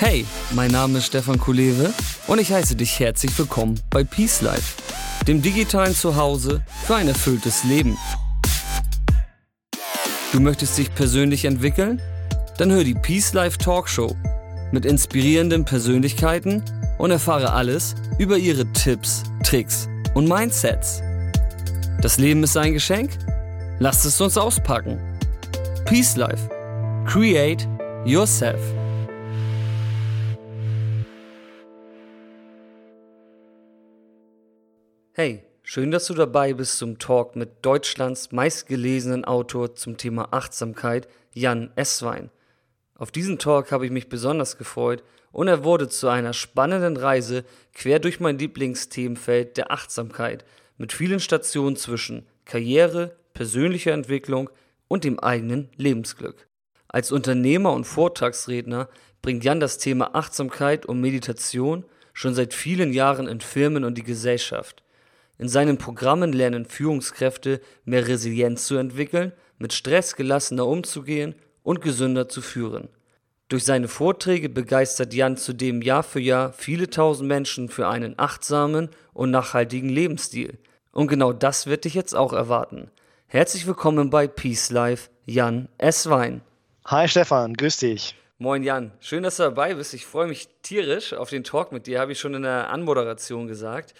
Hey, mein Name ist Stefan Kulewe und ich heiße dich herzlich willkommen bei Peace Life, dem digitalen Zuhause für ein erfülltes Leben. Du möchtest dich persönlich entwickeln? Dann hör die Peace Life Talkshow mit inspirierenden Persönlichkeiten und erfahre alles über ihre Tipps, Tricks und Mindsets. Das Leben ist ein Geschenk? Lasst es uns auspacken. Peace Life. Create yourself. Hey, schön, dass du dabei bist zum Talk mit Deutschlands meistgelesenen Autor zum Thema Achtsamkeit, Jan Esswein. Auf diesen Talk habe ich mich besonders gefreut und er wurde zu einer spannenden Reise quer durch mein Lieblingsthemenfeld der Achtsamkeit mit vielen Stationen zwischen Karriere, persönlicher Entwicklung und dem eigenen Lebensglück. Als Unternehmer und Vortragsredner bringt Jan das Thema Achtsamkeit und Meditation schon seit vielen Jahren in Firmen und die Gesellschaft. In seinen Programmen lernen Führungskräfte mehr Resilienz zu entwickeln, mit Stress gelassener umzugehen und gesünder zu führen. Durch seine Vorträge begeistert Jan zudem Jahr für Jahr viele tausend Menschen für einen achtsamen und nachhaltigen Lebensstil. Und genau das wird dich jetzt auch erwarten. Herzlich willkommen bei Peace Life, Jan S. Wein. Hi Stefan, grüß dich. Moin Jan, schön, dass du dabei bist. Ich freue mich tierisch auf den Talk mit dir, habe ich schon in der Anmoderation gesagt.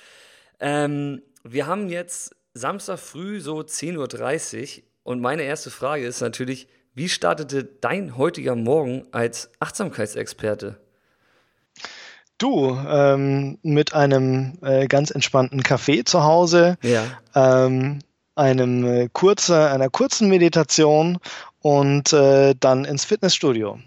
Ähm, wir haben jetzt Samstag früh so 10.30 Uhr und meine erste Frage ist natürlich, wie startete dein heutiger Morgen als Achtsamkeitsexperte? Du, ähm, mit einem äh, ganz entspannten Kaffee zu Hause, ja. ähm, einem äh, kurze, einer kurzen Meditation und äh, dann ins Fitnessstudio.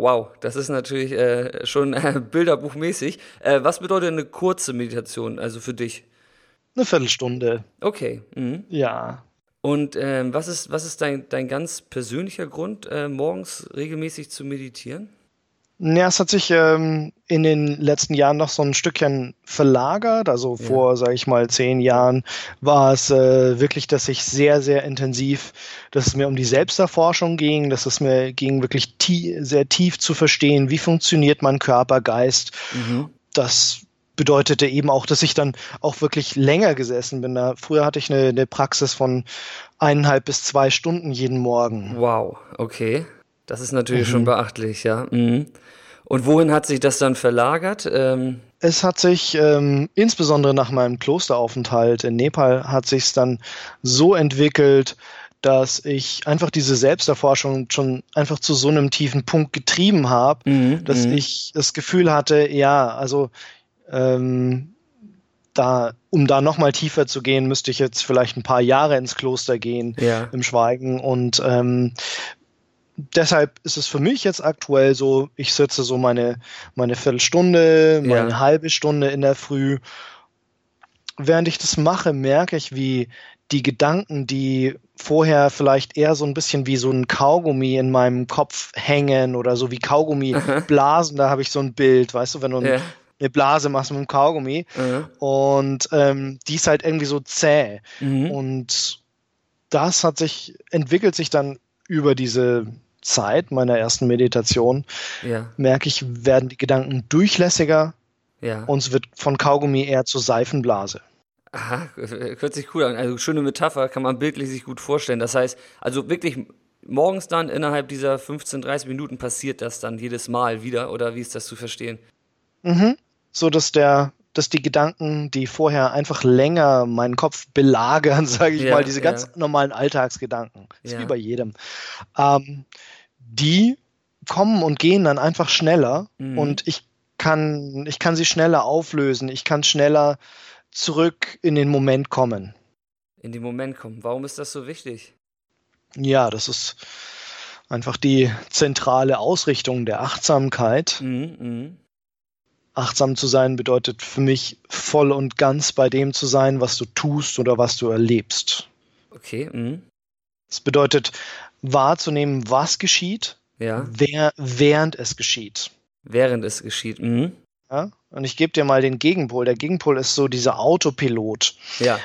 Wow, das ist natürlich äh, schon bilderbuchmäßig. Äh, was bedeutet eine kurze Meditation, also für dich? Eine Viertelstunde. Okay. Mhm. Ja. Und ähm, was ist, was ist dein, dein ganz persönlicher Grund, äh, morgens regelmäßig zu meditieren? Ja, es hat sich ähm, in den letzten Jahren noch so ein Stückchen verlagert. Also ja. vor, sage ich mal, zehn Jahren war es äh, wirklich, dass ich sehr, sehr intensiv, dass es mir um die Selbsterforschung ging, dass es mir ging, wirklich tie sehr tief zu verstehen, wie funktioniert mein Körper, Geist. Mhm. Das bedeutete eben auch, dass ich dann auch wirklich länger gesessen bin. Da, früher hatte ich eine, eine Praxis von eineinhalb bis zwei Stunden jeden Morgen. Wow, okay. Das ist natürlich mhm. schon beachtlich, ja. Mhm. Und wohin hat sich das dann verlagert? Ähm es hat sich ähm, insbesondere nach meinem Klosteraufenthalt in Nepal hat sich dann so entwickelt, dass ich einfach diese Selbsterforschung schon einfach zu so einem tiefen Punkt getrieben habe, mhm, dass mhm. ich das Gefühl hatte, ja, also ähm, da, um da nochmal tiefer zu gehen, müsste ich jetzt vielleicht ein paar Jahre ins Kloster gehen ja. im Schweigen. Und ähm, deshalb ist es für mich jetzt aktuell so, ich sitze so meine, meine Viertelstunde, meine ja. halbe Stunde in der Früh. Während ich das mache, merke ich, wie die Gedanken, die vorher vielleicht eher so ein bisschen wie so ein Kaugummi in meinem Kopf hängen oder so wie Kaugummi blasen, da habe ich so ein Bild, weißt du, wenn du ja eine Blase machst mit dem Kaugummi. Mhm. Und ähm, die ist halt irgendwie so zäh. Mhm. Und das hat sich, entwickelt sich dann über diese Zeit meiner ersten Meditation, ja. merke ich, werden die Gedanken durchlässiger ja. und es wird von Kaugummi eher zur Seifenblase. Aha, hört sich cool an. Also schöne Metapher, kann man bildlich sich gut vorstellen. Das heißt, also wirklich morgens dann innerhalb dieser 15, 30 Minuten passiert das dann jedes Mal wieder oder wie ist das zu verstehen? Mhm so dass der dass die Gedanken, die vorher einfach länger meinen Kopf belagern, sage ich ja, mal, diese ganz ja. normalen Alltagsgedanken, ist ja. wie bei jedem, ähm, die kommen und gehen dann einfach schneller mhm. und ich kann, ich kann sie schneller auflösen, ich kann schneller zurück in den Moment kommen. In den Moment kommen. Warum ist das so wichtig? Ja, das ist einfach die zentrale Ausrichtung der Achtsamkeit. Mhm, mh achtsam zu sein bedeutet für mich voll und ganz bei dem zu sein, was du tust oder was du erlebst. Okay. Mhm. Es bedeutet wahrzunehmen, was geschieht, ja. wer, während es geschieht. Während es geschieht. Mhm. Ja? Und ich gebe dir mal den Gegenpol. Der Gegenpol ist so dieser Autopilot. Ja.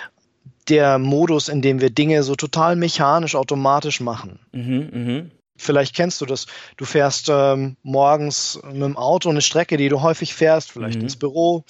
Der Modus, in dem wir Dinge so total mechanisch, automatisch machen. Mhm, mh Vielleicht kennst du das. Du fährst ähm, morgens mit dem Auto eine Strecke, die du häufig fährst, vielleicht mhm. ins Büro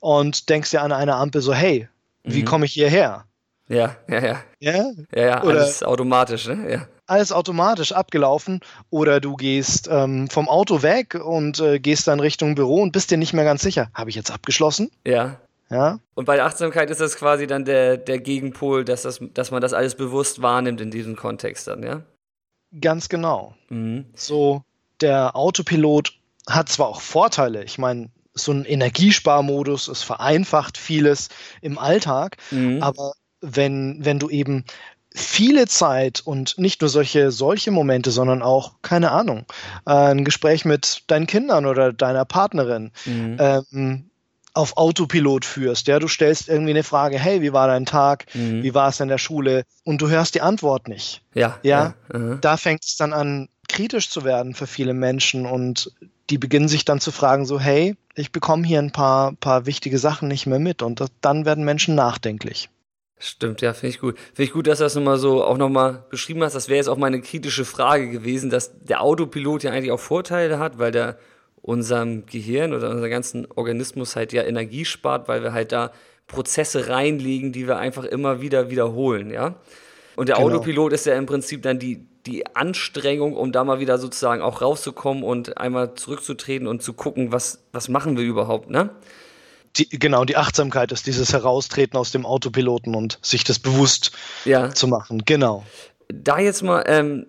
und denkst dir an einer Ampel so, hey, wie mhm. komme ich hierher? Ja, ja, ja. Ja, ja, ja alles automatisch, ne? Ja. Alles automatisch abgelaufen. Oder du gehst ähm, vom Auto weg und äh, gehst dann Richtung Büro und bist dir nicht mehr ganz sicher. Habe ich jetzt abgeschlossen? Ja. Ja. Und bei der Achtsamkeit ist das quasi dann der, der Gegenpol, dass, das, dass man das alles bewusst wahrnimmt in diesem Kontext dann, ja? Ganz genau. Mhm. So, der Autopilot hat zwar auch Vorteile. Ich meine, so ein Energiesparmodus, es vereinfacht vieles im Alltag, mhm. aber wenn, wenn du eben viele Zeit und nicht nur solche, solche Momente, sondern auch, keine Ahnung, äh, ein Gespräch mit deinen Kindern oder deiner Partnerin mhm. ähm, auf Autopilot führst. Ja, du stellst irgendwie eine Frage, hey, wie war dein Tag? Mhm. Wie war es in der Schule? Und du hörst die Antwort nicht. Ja. Ja. ja da fängt es dann an, kritisch zu werden für viele Menschen und die beginnen sich dann zu fragen, so, hey, ich bekomme hier ein paar, paar wichtige Sachen nicht mehr mit und das, dann werden Menschen nachdenklich. Stimmt, ja, finde ich gut. Finde ich gut, dass du das nochmal so auch nochmal beschrieben hast. Das wäre jetzt auch meine kritische Frage gewesen, dass der Autopilot ja eigentlich auch Vorteile hat, weil der unserem Gehirn oder unserem ganzen Organismus halt ja Energie spart, weil wir halt da Prozesse reinlegen, die wir einfach immer wieder wiederholen, ja. Und der genau. Autopilot ist ja im Prinzip dann die, die Anstrengung, um da mal wieder sozusagen auch rauszukommen und einmal zurückzutreten und zu gucken, was, was machen wir überhaupt, ne? Die, genau, die Achtsamkeit ist dieses Heraustreten aus dem Autopiloten und sich das bewusst ja. zu machen. Genau. Da jetzt mal, ähm,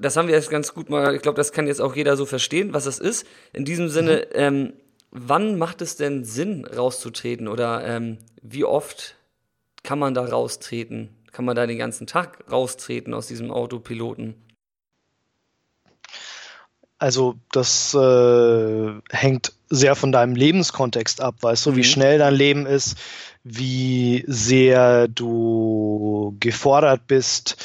das haben wir jetzt ganz gut mal, ich glaube, das kann jetzt auch jeder so verstehen, was das ist. In diesem Sinne, mhm. ähm, wann macht es denn Sinn, rauszutreten oder ähm, wie oft kann man da raustreten? Kann man da den ganzen Tag raustreten aus diesem Autopiloten? Also das äh, hängt sehr von deinem Lebenskontext ab, weißt du, mhm. wie schnell dein Leben ist, wie sehr du gefordert bist.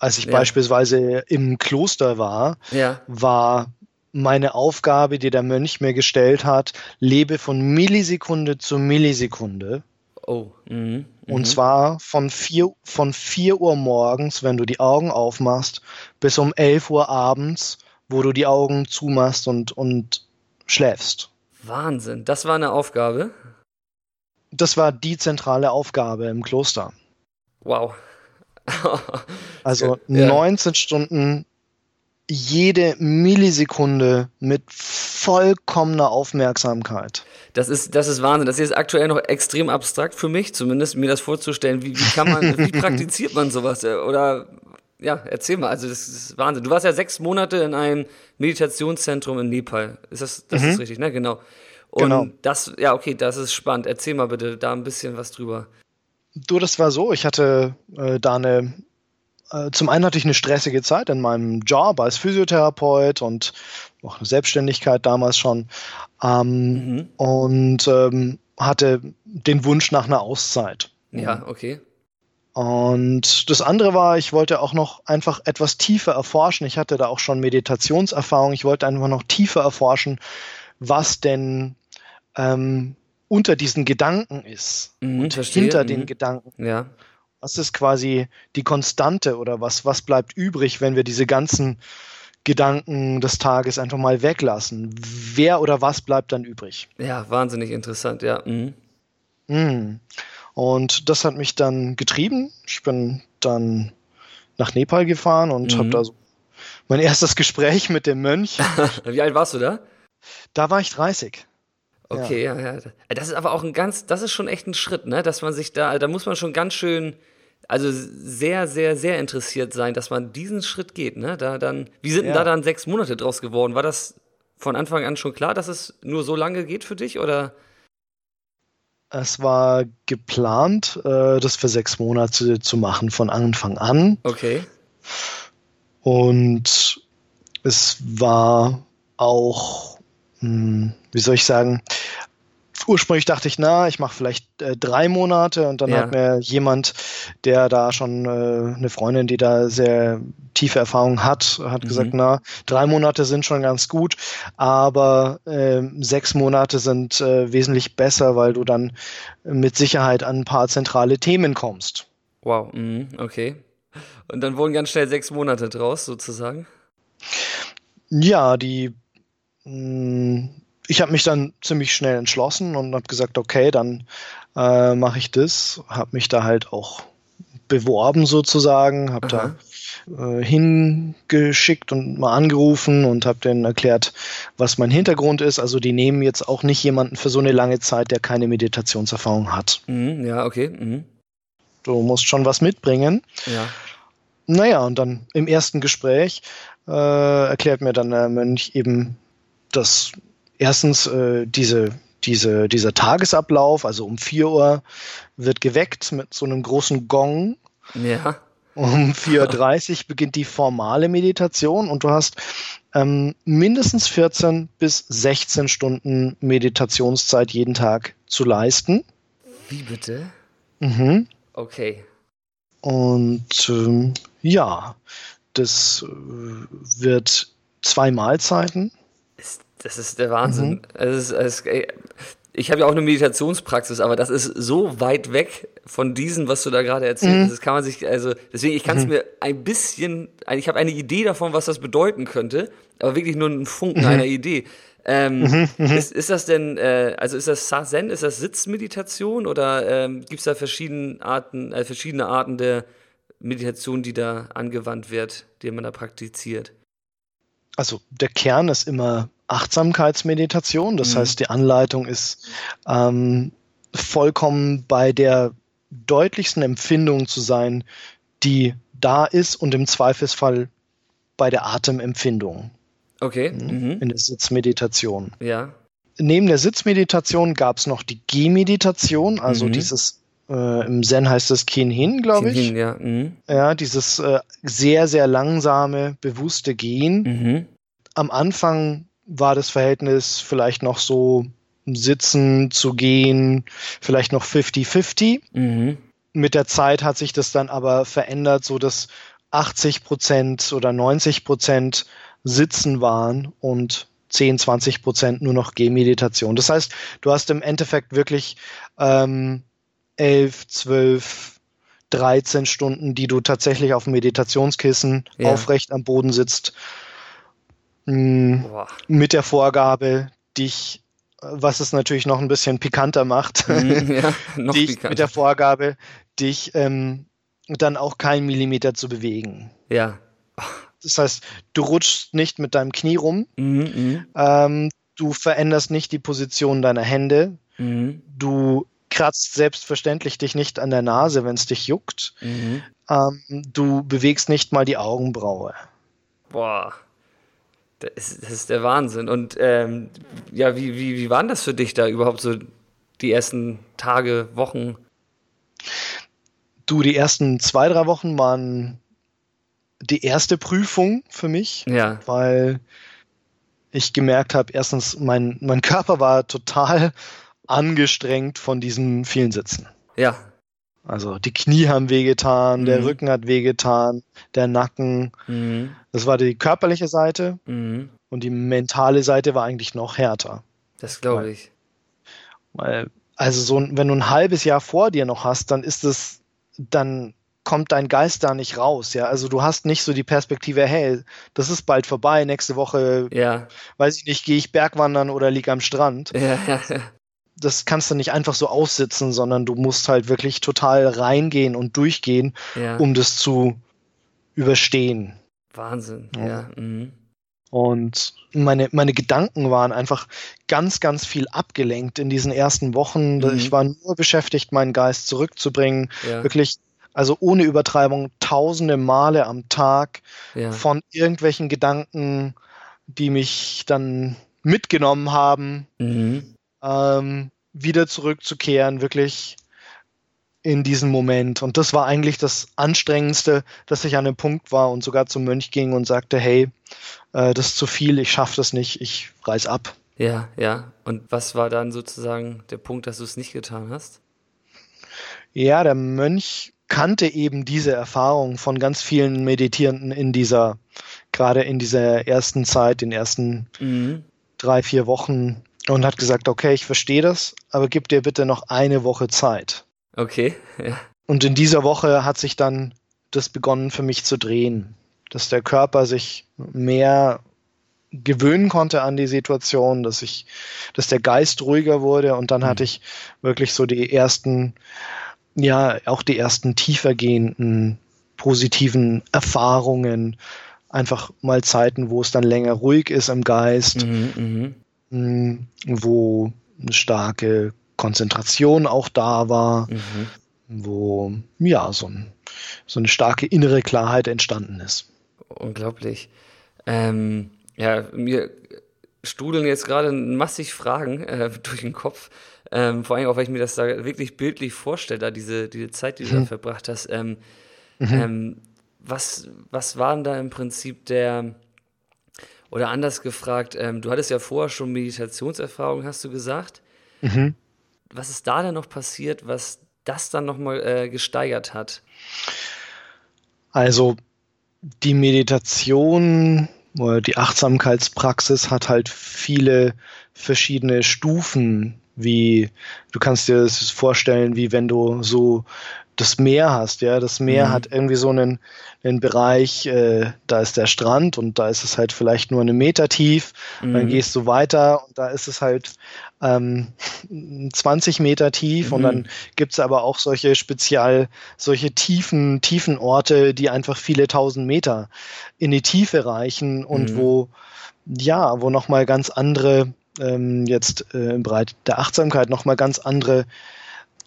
Als ich ja. beispielsweise im Kloster war, ja. war meine Aufgabe, die der Mönch mir gestellt hat, lebe von Millisekunde zu Millisekunde. Oh. Mhm. Mhm. Und zwar von vier, von vier Uhr morgens, wenn du die Augen aufmachst, bis um elf Uhr abends wo du die Augen zumachst und, und schläfst. Wahnsinn, das war eine Aufgabe? Das war die zentrale Aufgabe im Kloster. Wow. also ja. 19 Stunden, jede Millisekunde mit vollkommener Aufmerksamkeit. Das ist, das ist Wahnsinn. Das ist aktuell noch extrem abstrakt für mich, zumindest mir das vorzustellen. Wie, wie kann man, wie praktiziert man sowas? Oder ja, erzähl mal, also das ist Wahnsinn. Du warst ja sechs Monate in einem Meditationszentrum in Nepal. Ist das, das mhm. ist richtig, ne? Genau. Und genau. das, ja, okay, das ist spannend. Erzähl mal bitte da ein bisschen was drüber. Du, das war so, ich hatte äh, da eine, äh, zum einen hatte ich eine stressige Zeit in meinem Job als Physiotherapeut und auch eine Selbstständigkeit damals schon. Ähm, mhm. Und ähm, hatte den Wunsch nach einer Auszeit. Ja, okay. Und das andere war, ich wollte auch noch einfach etwas tiefer erforschen. Ich hatte da auch schon Meditationserfahrung. Ich wollte einfach noch tiefer erforschen, was denn ähm, unter diesen Gedanken ist mhm, und verstehe. hinter mhm. den Gedanken. Ja. Was ist quasi die Konstante oder was, was bleibt übrig, wenn wir diese ganzen Gedanken des Tages einfach mal weglassen? Wer oder was bleibt dann übrig? Ja, wahnsinnig interessant, ja. Mhm. Und das hat mich dann getrieben. Ich bin dann nach Nepal gefahren und mhm. habe da so mein erstes Gespräch mit dem Mönch. Wie alt warst du da? Da war ich 30. Okay, ja. ja, ja. Das ist aber auch ein ganz, das ist schon echt ein Schritt, ne? Dass man sich da, da muss man schon ganz schön, also sehr, sehr, sehr interessiert sein, dass man diesen Schritt geht, ne? Da dann, wie sind ja. denn da dann sechs Monate draus geworden? War das von Anfang an schon klar, dass es nur so lange geht für dich oder? Es war geplant, äh, das für sechs Monate zu machen von Anfang an. Okay. Und es war auch, hm, wie soll ich sagen, ursprünglich dachte ich, na, ich mache vielleicht äh, drei Monate und dann ja. hat mir jemand, der da schon äh, eine Freundin, die da sehr tiefe Erfahrung hat, hat mhm. gesagt, na, drei Monate sind schon ganz gut, aber äh, sechs Monate sind äh, wesentlich besser, weil du dann mit Sicherheit an ein paar zentrale Themen kommst. Wow, mhm. okay. Und dann wurden ganz schnell sechs Monate draus, sozusagen. Ja, die. Mh, ich habe mich dann ziemlich schnell entschlossen und habe gesagt, okay, dann äh, mache ich das. Habe mich da halt auch beworben sozusagen, habe da äh, hingeschickt und mal angerufen und habe denen erklärt, was mein Hintergrund ist. Also die nehmen jetzt auch nicht jemanden für so eine lange Zeit, der keine Meditationserfahrung hat. Mhm, ja, okay. Mhm. Du musst schon was mitbringen. Ja. Naja, und dann im ersten Gespräch äh, erklärt mir dann der Mönch eben, dass erstens äh, diese, diese, dieser Tagesablauf, also um 4 Uhr, wird geweckt mit so einem großen Gong. Ja. Um 4.30 Uhr beginnt die formale Meditation und du hast ähm, mindestens 14 bis 16 Stunden Meditationszeit jeden Tag zu leisten. Wie bitte? Mhm. Okay. Und ähm, ja, das äh, wird zwei Mahlzeiten. Das ist der Wahnsinn. Mhm. Es ist, es, ich habe ja auch eine Meditationspraxis, aber das ist so weit weg von diesem, was du da gerade erzählt hast. Mhm. Das kann man sich, also deswegen, ich kann es mhm. mir ein bisschen, ich habe eine Idee davon, was das bedeuten könnte, aber wirklich nur einen Funken mhm. einer Idee. Ähm, mhm, mhm. ist, ist das denn, äh, also ist das Sazen, ist das Sitzmeditation oder ähm, gibt es da verschiedene Arten, äh, verschiedene Arten der Meditation, die da angewandt wird, die man da praktiziert? Also der Kern ist immer Achtsamkeitsmeditation, das mhm. heißt die Anleitung ist ähm, vollkommen bei der deutlichsten Empfindung zu sein, die da ist und im Zweifelsfall bei der Atemempfindung. Okay. Mhm. In der Sitzmeditation. Ja. Neben der Sitzmeditation gab es noch die Gehmeditation, also mhm. dieses äh, im Zen heißt es Kin Hin, glaube ich. Hin, ja. Mhm. ja, dieses äh, sehr, sehr langsame, bewusste Gehen. Mhm. Am Anfang war das Verhältnis vielleicht noch so sitzen zu gehen, vielleicht noch 50-50. Mhm. Mit der Zeit hat sich das dann aber verändert, so dass 80 Prozent oder 90 Prozent Sitzen waren und 10, 20 Prozent nur noch Gehmeditation. Das heißt, du hast im Endeffekt wirklich ähm, 11, 12, 13 Stunden, die du tatsächlich auf dem Meditationskissen ja. aufrecht am Boden sitzt, mm, mit der Vorgabe, dich, was es natürlich noch ein bisschen pikanter macht, mhm, ja, dich pikanter. mit der Vorgabe, dich ähm, dann auch keinen Millimeter zu bewegen. Ja. Das heißt, du rutschst nicht mit deinem Knie rum, mhm, ähm, du veränderst nicht die Position deiner Hände, mhm. du kratzt selbstverständlich dich nicht an der Nase, wenn es dich juckt, mhm. ähm, du bewegst nicht mal die Augenbraue. Boah. Das ist, das ist der Wahnsinn. Und ähm, ja, wie, wie, wie waren das für dich da überhaupt so die ersten Tage, Wochen? Du, die ersten zwei, drei Wochen waren die erste Prüfung für mich, ja. weil ich gemerkt habe, erstens, mein, mein Körper war total angestrengt von diesen vielen Sitzen. Ja. Also die Knie haben wehgetan, mhm. der Rücken hat wehgetan, der Nacken. Mhm. Das war die körperliche Seite mhm. und die mentale Seite war eigentlich noch härter. Das glaube ich. Weil, also so, wenn du ein halbes Jahr vor dir noch hast, dann ist es, dann kommt dein Geist da nicht raus, ja. Also du hast nicht so die Perspektive, hey, das ist bald vorbei, nächste Woche, ja. weiß ich nicht, gehe ich Bergwandern oder lieg am Strand. Ja, ja, ja. Das kannst du nicht einfach so aussitzen, sondern du musst halt wirklich total reingehen und durchgehen, ja. um das zu überstehen. Wahnsinn, ja. ja. Mhm. Und meine, meine Gedanken waren einfach ganz, ganz viel abgelenkt in diesen ersten Wochen. Mhm. Ich war nur beschäftigt, meinen Geist zurückzubringen, ja. wirklich also ohne Übertreibung tausende Male am Tag von irgendwelchen Gedanken, die mich dann mitgenommen haben, mhm. Ähm, wieder zurückzukehren, wirklich in diesen Moment. Und das war eigentlich das Anstrengendste, dass ich an dem Punkt war und sogar zum Mönch ging und sagte, hey, äh, das ist zu viel, ich schaffe das nicht, ich reiß ab. Ja, ja. Und was war dann sozusagen der Punkt, dass du es nicht getan hast? Ja, der Mönch kannte eben diese Erfahrung von ganz vielen Meditierenden in dieser, gerade in dieser ersten Zeit, den ersten mhm. drei, vier Wochen und hat gesagt, okay, ich verstehe das, aber gib dir bitte noch eine Woche Zeit. Okay, ja. Und in dieser Woche hat sich dann das begonnen für mich zu drehen, dass der Körper sich mehr gewöhnen konnte an die Situation, dass ich, dass der Geist ruhiger wurde und dann mhm. hatte ich wirklich so die ersten, ja, auch die ersten tiefergehenden positiven Erfahrungen, einfach mal Zeiten, wo es dann länger ruhig ist im Geist, mhm, mh. Mm, wo eine starke Konzentration auch da war, mhm. wo ja so, ein, so, eine starke innere Klarheit entstanden ist. Unglaublich. Ähm, ja, mir studeln jetzt gerade massig Fragen äh, durch den Kopf. Ähm, vor allem auch, weil ich mir das da wirklich bildlich vorstelle, da diese, diese Zeit, die du mhm. da verbracht hast. Ähm, mhm. ähm, was, was war denn da im Prinzip der, oder anders gefragt, ähm, du hattest ja vorher schon Meditationserfahrung, hast du gesagt. Mhm. Was ist da denn noch passiert, was das dann nochmal äh, gesteigert hat? Also die Meditation oder die Achtsamkeitspraxis hat halt viele verschiedene Stufen, wie du kannst dir das vorstellen, wie wenn du so das Meer hast, ja. Das Meer mhm. hat irgendwie so einen, einen Bereich, äh, da ist der Strand und da ist es halt vielleicht nur eine Meter tief. Mhm. Dann gehst du weiter und da ist es halt ähm, 20 Meter tief mhm. und dann gibt es aber auch solche spezial, solche tiefen, tiefen Orte, die einfach viele tausend Meter in die Tiefe reichen und mhm. wo, ja, wo nochmal ganz andere, ähm, jetzt äh, im Bereich der Achtsamkeit nochmal ganz andere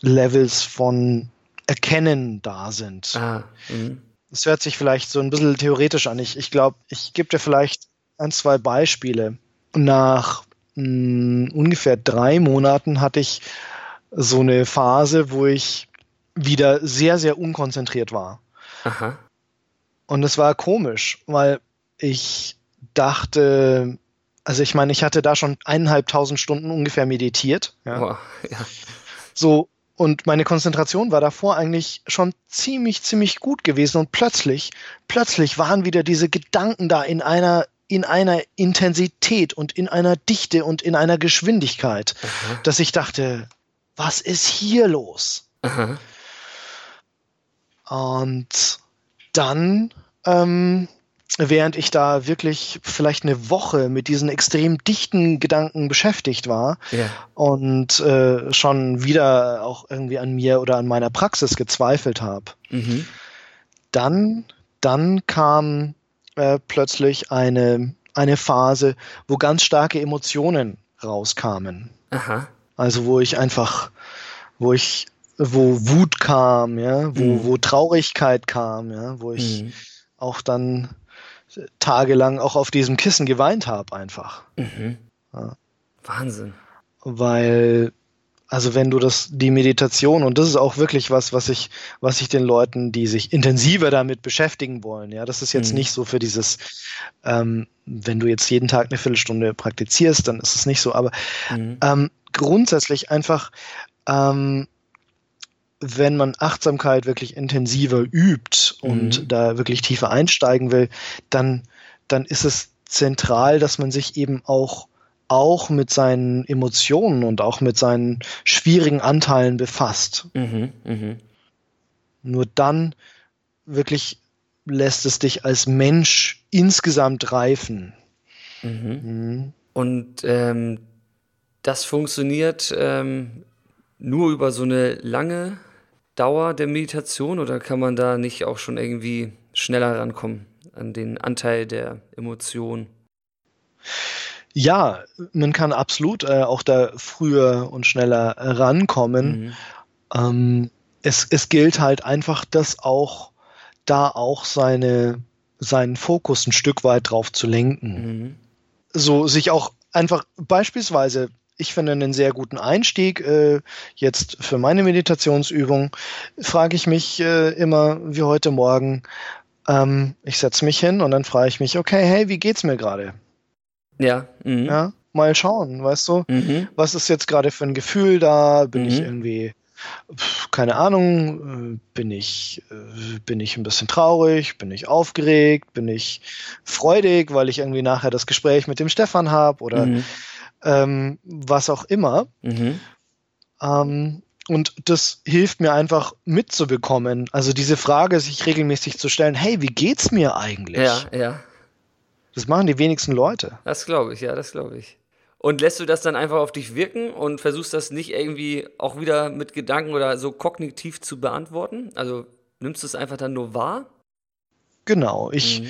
Levels von Erkennen da sind. Ah, mhm. das hört sich vielleicht so ein bisschen theoretisch an. Ich, ich glaube, ich gebe dir vielleicht ein, zwei Beispiele. Nach mh, hm, ungefähr drei Monaten hatte ich so eine Phase, wo ich wieder sehr, sehr unkonzentriert war. Aha. Und es war komisch, weil ich dachte, also ich meine, ich hatte da schon eineinhalbtausend Stunden ungefähr meditiert. Ja. Wow, ja. So, und meine Konzentration war davor eigentlich schon ziemlich, ziemlich gut gewesen. Und plötzlich, plötzlich waren wieder diese Gedanken da in einer, in einer Intensität und in einer Dichte und in einer Geschwindigkeit, Aha. dass ich dachte, was ist hier los? Aha. Und dann ähm, während ich da wirklich vielleicht eine Woche mit diesen extrem dichten Gedanken beschäftigt war ja. und äh, schon wieder auch irgendwie an mir oder an meiner Praxis gezweifelt habe, mhm. dann, dann kam äh, plötzlich eine, eine Phase, wo ganz starke Emotionen rauskamen. Aha. Also wo ich einfach, wo ich, wo Wut kam, ja, wo, mhm. wo Traurigkeit kam, ja, wo ich mhm. auch dann tagelang auch auf diesem Kissen geweint habe einfach. Mhm. Ja. Wahnsinn. Weil, also wenn du das, die Meditation, und das ist auch wirklich was, was ich, was ich den Leuten, die sich intensiver damit beschäftigen wollen, ja, das ist jetzt mhm. nicht so für dieses, ähm, wenn du jetzt jeden Tag eine Viertelstunde praktizierst, dann ist es nicht so, aber mhm. ähm, grundsätzlich einfach ähm, wenn man Achtsamkeit wirklich intensiver übt und mhm. da wirklich tiefer einsteigen will, dann, dann ist es zentral, dass man sich eben auch auch mit seinen Emotionen und auch mit seinen schwierigen Anteilen befasst. Mhm, mh. Nur dann wirklich lässt es dich als Mensch insgesamt reifen. Mhm. Mhm. Und ähm, das funktioniert ähm, nur über so eine lange Dauer der Meditation oder kann man da nicht auch schon irgendwie schneller rankommen an den Anteil der Emotion? Ja, man kann absolut äh, auch da früher und schneller rankommen. Mhm. Ähm, es, es gilt halt einfach, dass auch da auch seine, seinen Fokus ein Stück weit drauf zu lenken. Mhm. So sich auch einfach beispielsweise ich finde einen sehr guten Einstieg. Äh, jetzt für meine Meditationsübung frage ich mich äh, immer wie heute Morgen, ähm, ich setze mich hin und dann frage ich mich, okay, hey, wie geht's mir gerade? Ja. Mhm. Ja, mal schauen, weißt du, mhm. was ist jetzt gerade für ein Gefühl da? Bin mhm. ich irgendwie keine Ahnung, äh, bin ich, äh, bin ich ein bisschen traurig, bin ich aufgeregt, bin ich freudig, weil ich irgendwie nachher das Gespräch mit dem Stefan habe oder mhm ähm, was auch immer. Mhm. Ähm, und das hilft mir einfach mitzubekommen. Also diese Frage, sich regelmäßig zu stellen, hey, wie geht's mir eigentlich? Ja, ja. Das machen die wenigsten Leute. Das glaube ich, ja, das glaube ich. Und lässt du das dann einfach auf dich wirken und versuchst das nicht irgendwie auch wieder mit Gedanken oder so kognitiv zu beantworten? Also nimmst du es einfach dann nur wahr? Genau, ich, mhm.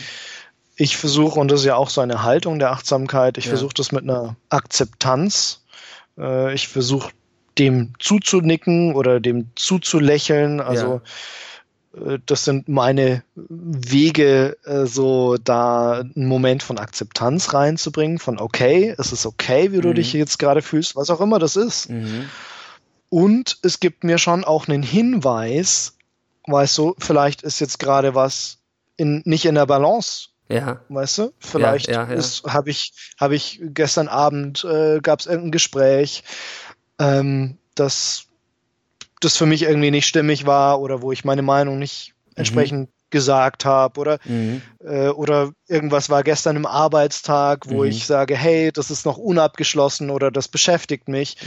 Ich versuche, und das ist ja auch so eine Haltung der Achtsamkeit, ich ja. versuche das mit einer Akzeptanz. Äh, ich versuche dem zuzunicken oder dem zuzulächeln. Also ja. Äh, das sind meine Wege, äh, so da einen Moment von Akzeptanz reinzubringen, von okay, es ist okay, wie du mhm. dich jetzt gerade fühlst, was auch immer das ist. Mhm. Und es gibt mir schon auch einen Hinweis, weißt du, vielleicht ist jetzt gerade was in, nicht in der Balance ja. Weißt du? Vielleicht ja, ja, ja. habe ich, hab ich gestern Abend äh, gab es irgendein Gespräch, ähm, dass das für mich irgendwie nicht stimmig war oder wo ich meine Meinung nicht mhm. entsprechend gesagt habe oder mhm. äh, oder irgendwas war gestern im Arbeitstag, wo mhm. ich sage, hey, das ist noch unabgeschlossen oder das beschäftigt mich.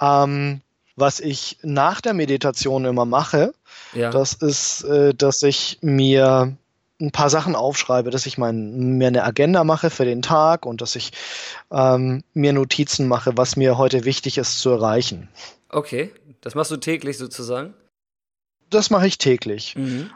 Ähm, was ich nach der Meditation immer mache, das ist, äh, dass ich mir ein paar Sachen aufschreibe, dass ich mein, mir eine Agenda mache für den Tag und dass ich ähm, mir Notizen mache, was mir heute wichtig ist zu erreichen. Okay, das machst du täglich sozusagen? Das mache ich täglich. Mhm.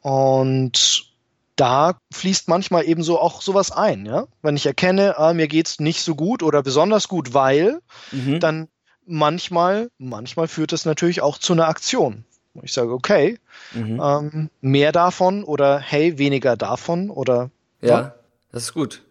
Und da fließt manchmal eben so auch sowas ein, ja. Wenn ich erkenne, ah, mir geht's nicht so gut oder besonders gut, weil, mhm. dann manchmal, manchmal führt es natürlich auch zu einer Aktion. Ich sage, okay, mhm. ähm, mehr davon oder hey, weniger davon oder. Ja, ja, das ist gut.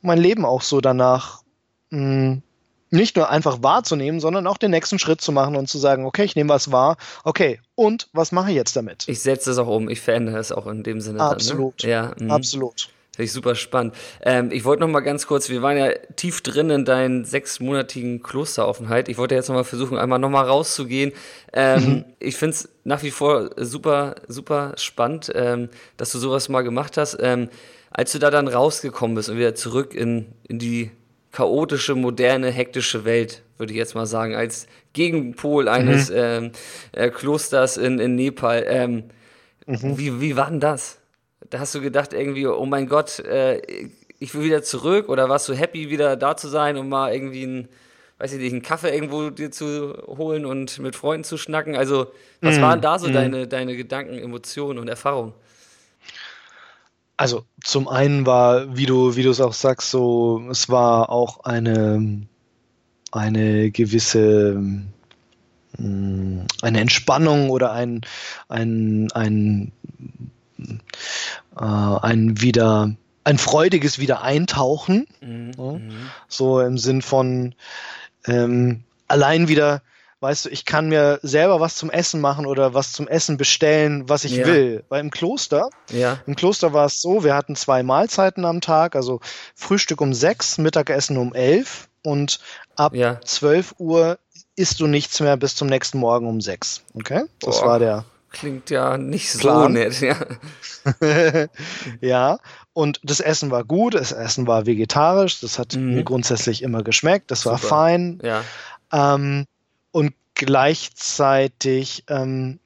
Mein Leben auch so danach mh, hm, nicht nur einfach wahrzunehmen, sondern auch den nächsten Schritt zu machen und zu sagen, okay, ich nehme was wahr, okay, und was mache ich jetzt damit? Ich setze es auch um, ich verändere es auch in dem Sinne. Absolut. Dann, ne? Ja, mh. absolut. Finde ich super spannend. Ähm, ich wollte noch mal ganz kurz, wir waren ja tief drin in deinen sechsmonatigen Klosteraufenthalt. Ich wollte jetzt noch mal versuchen, einmal noch mal rauszugehen. Ähm, mhm. Ich finde es nach wie vor super, super spannend, ähm, dass du sowas mal gemacht hast. Ähm, als du da dann rausgekommen bist und wieder zurück in, in die chaotische, moderne, hektische Welt, würde ich jetzt mal sagen, als Gegenpol eines mhm. ähm, äh, Klosters in, in Nepal. Ähm, mhm. wie, wie war denn das? Da hast du gedacht irgendwie, oh mein Gott, äh, ich will wieder zurück oder warst du happy, wieder da zu sein und mal irgendwie ein, weiß ich nicht, einen Kaffee irgendwo dir zu holen und mit Freunden zu schnacken? Also, was mm, waren da so mm. deine, deine Gedanken, Emotionen und Erfahrungen? Also, zum einen war, wie du, wie du es auch sagst, so, es war auch eine, eine gewisse mm, eine Entspannung oder ein, ein, ein äh, ein wieder ein freudiges Wiedereintauchen. Mhm. So, mhm. so im Sinn von ähm, allein wieder, weißt du, ich kann mir selber was zum Essen machen oder was zum Essen bestellen, was ich ja. will. Weil im Kloster, ja. im Kloster war es so, wir hatten zwei Mahlzeiten am Tag, also Frühstück um sechs, Mittagessen um elf und ab ja. 12 Uhr isst du nichts mehr bis zum nächsten Morgen um sechs. Okay? Das Boah. war der Klingt ja nicht so nett, ja. ja, und das Essen war gut, das Essen war vegetarisch, das hat mhm. mir grundsätzlich immer geschmeckt, das Super. war fein. Ja. Ähm, und gleichzeitig ähm,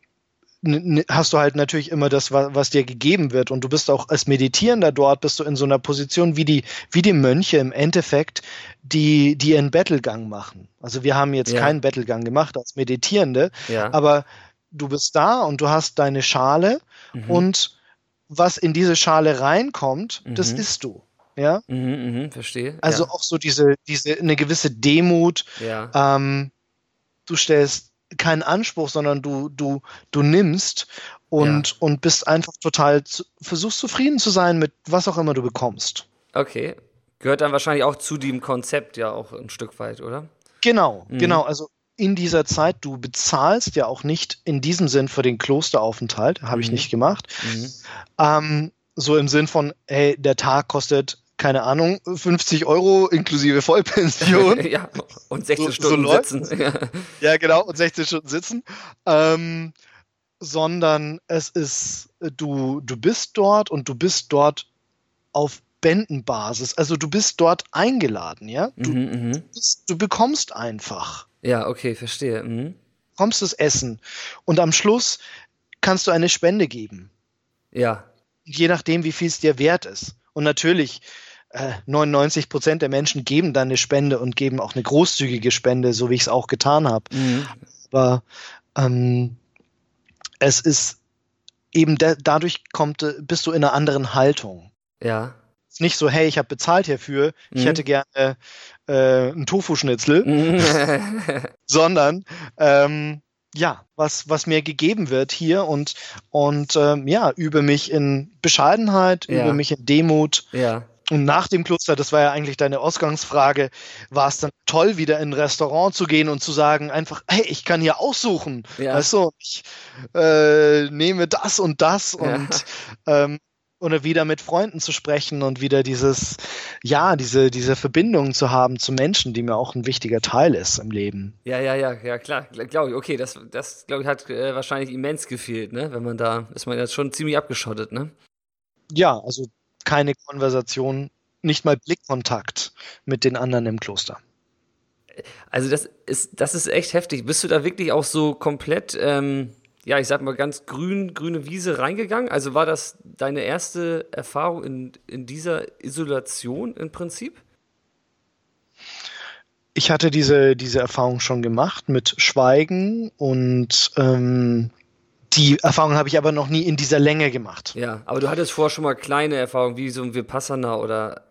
hast du halt natürlich immer das, was dir gegeben wird. Und du bist auch als Meditierender dort, bist du in so einer Position wie die, wie die Mönche im Endeffekt, die, die ihren Battlegang machen. Also wir haben jetzt ja. keinen Battlegang gemacht als Meditierende, ja. aber du bist da und du hast deine Schale mhm. und was in diese Schale reinkommt, mhm. das isst du. Ja, mhm, mh, verstehe. Also ja. auch so diese, diese, eine gewisse Demut. Ja. Ähm, du stellst keinen Anspruch, sondern du, du, du nimmst und, ja. und bist einfach total, zu, versuchst zufrieden zu sein mit was auch immer du bekommst. Okay. Gehört dann wahrscheinlich auch zu dem Konzept ja auch ein Stück weit, oder? Genau, mhm. genau. Also in dieser Zeit, du bezahlst ja auch nicht in diesem Sinn für den Klosteraufenthalt, habe mhm. ich nicht gemacht. Mhm. Ähm, so im Sinn von, hey, der Tag kostet keine Ahnung, 50 Euro inklusive Vollpension. ja, und 16 so, Stunden so sitzen. ja, genau, und 16 Stunden sitzen. Ähm, sondern es ist, du, du bist dort und du bist dort auf Spendenbasis. Also du bist dort eingeladen, ja? Du, mhm, mhm, bist, du bekommst einfach. Ja, okay, verstehe. Mhm. bekommst das Essen und am Schluss kannst du eine Spende geben. Ja. Je nachdem, wie viel es dir wert ist. Und natürlich, äh, 99 Prozent der Menschen geben dann eine Spende und geben auch eine großzügige Spende, so wie ich es auch getan habe. Mhm. Aber ähm, es ist eben dadurch kommt, bist du in einer anderen Haltung. Ja. Ist nicht so, hey, ich habe bezahlt hierfür, mhm. ich hätte gerne äh, einen Tofu-Schnitzel, mhm. sondern ähm, ja, was, was mir gegeben wird hier und, und ähm, ja, übe mich in Bescheidenheit, ja. übe mich in Demut. Ja. Und nach dem Kloster, das war ja eigentlich deine Ausgangsfrage, war es dann toll, wieder in ein Restaurant zu gehen und zu sagen, einfach, hey, ich kann hier aussuchen. Ja. Weißt du, ich äh, nehme das und das und ähm, oder wieder mit Freunden zu sprechen und wieder dieses, ja, diese, diese Verbindung zu haben zu Menschen, die mir auch ein wichtiger Teil ist im Leben. Ja, ja, ja, ja, klar, glaube ich. Okay, das, das glaube ich, hat äh, wahrscheinlich immens gefehlt, ne? Wenn man da, ist man jetzt schon ziemlich abgeschottet, ne? Ja, also keine Konversation, nicht mal Blickkontakt mit den anderen im Kloster. Also das ist, das ist echt heftig. Bist du da wirklich auch so komplett ähm, ja, ich sag mal, ganz grün, grüne Wiese reingegangen? Also war das deine erste Erfahrung in, in dieser Isolation im Prinzip? Ich hatte diese, diese Erfahrung schon gemacht mit Schweigen und ähm, die Erfahrung habe ich aber noch nie in dieser Länge gemacht. Ja, aber du hattest vorher schon mal kleine Erfahrungen, wie so ein Vipassana oder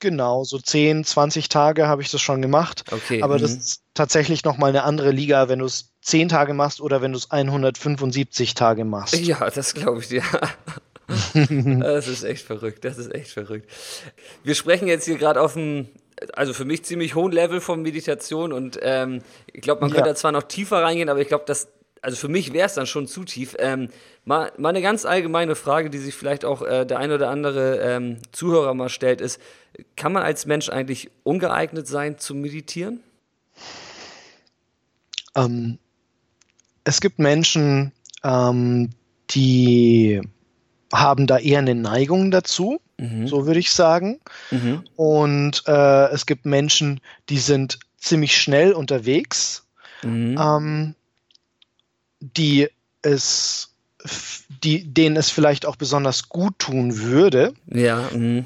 Genau, so 10, 20 Tage habe ich das schon gemacht. Okay. Aber mhm. das ist tatsächlich nochmal eine andere Liga, wenn du es 10 Tage machst oder wenn du es 175 Tage machst. Ja, das glaube ich dir. das ist echt verrückt, das ist echt verrückt. Wir sprechen jetzt hier gerade auf einem, also für mich ziemlich hohen Level von Meditation und ähm, ich glaube, man könnte ja. da zwar noch tiefer reingehen, aber ich glaube, das also für mich wäre es dann schon zu tief. Ähm, mal, mal eine ganz allgemeine Frage, die sich vielleicht auch äh, der ein oder andere ähm, Zuhörer mal stellt, ist, kann man als Mensch eigentlich ungeeignet sein zu meditieren? Ähm, es gibt Menschen, ähm, die haben da eher eine Neigung dazu, mhm. so würde ich sagen. Mhm. Und äh, es gibt Menschen, die sind ziemlich schnell unterwegs. Mhm. Ähm, die es, die, denen es vielleicht auch besonders gut tun würde. Ja. Mh.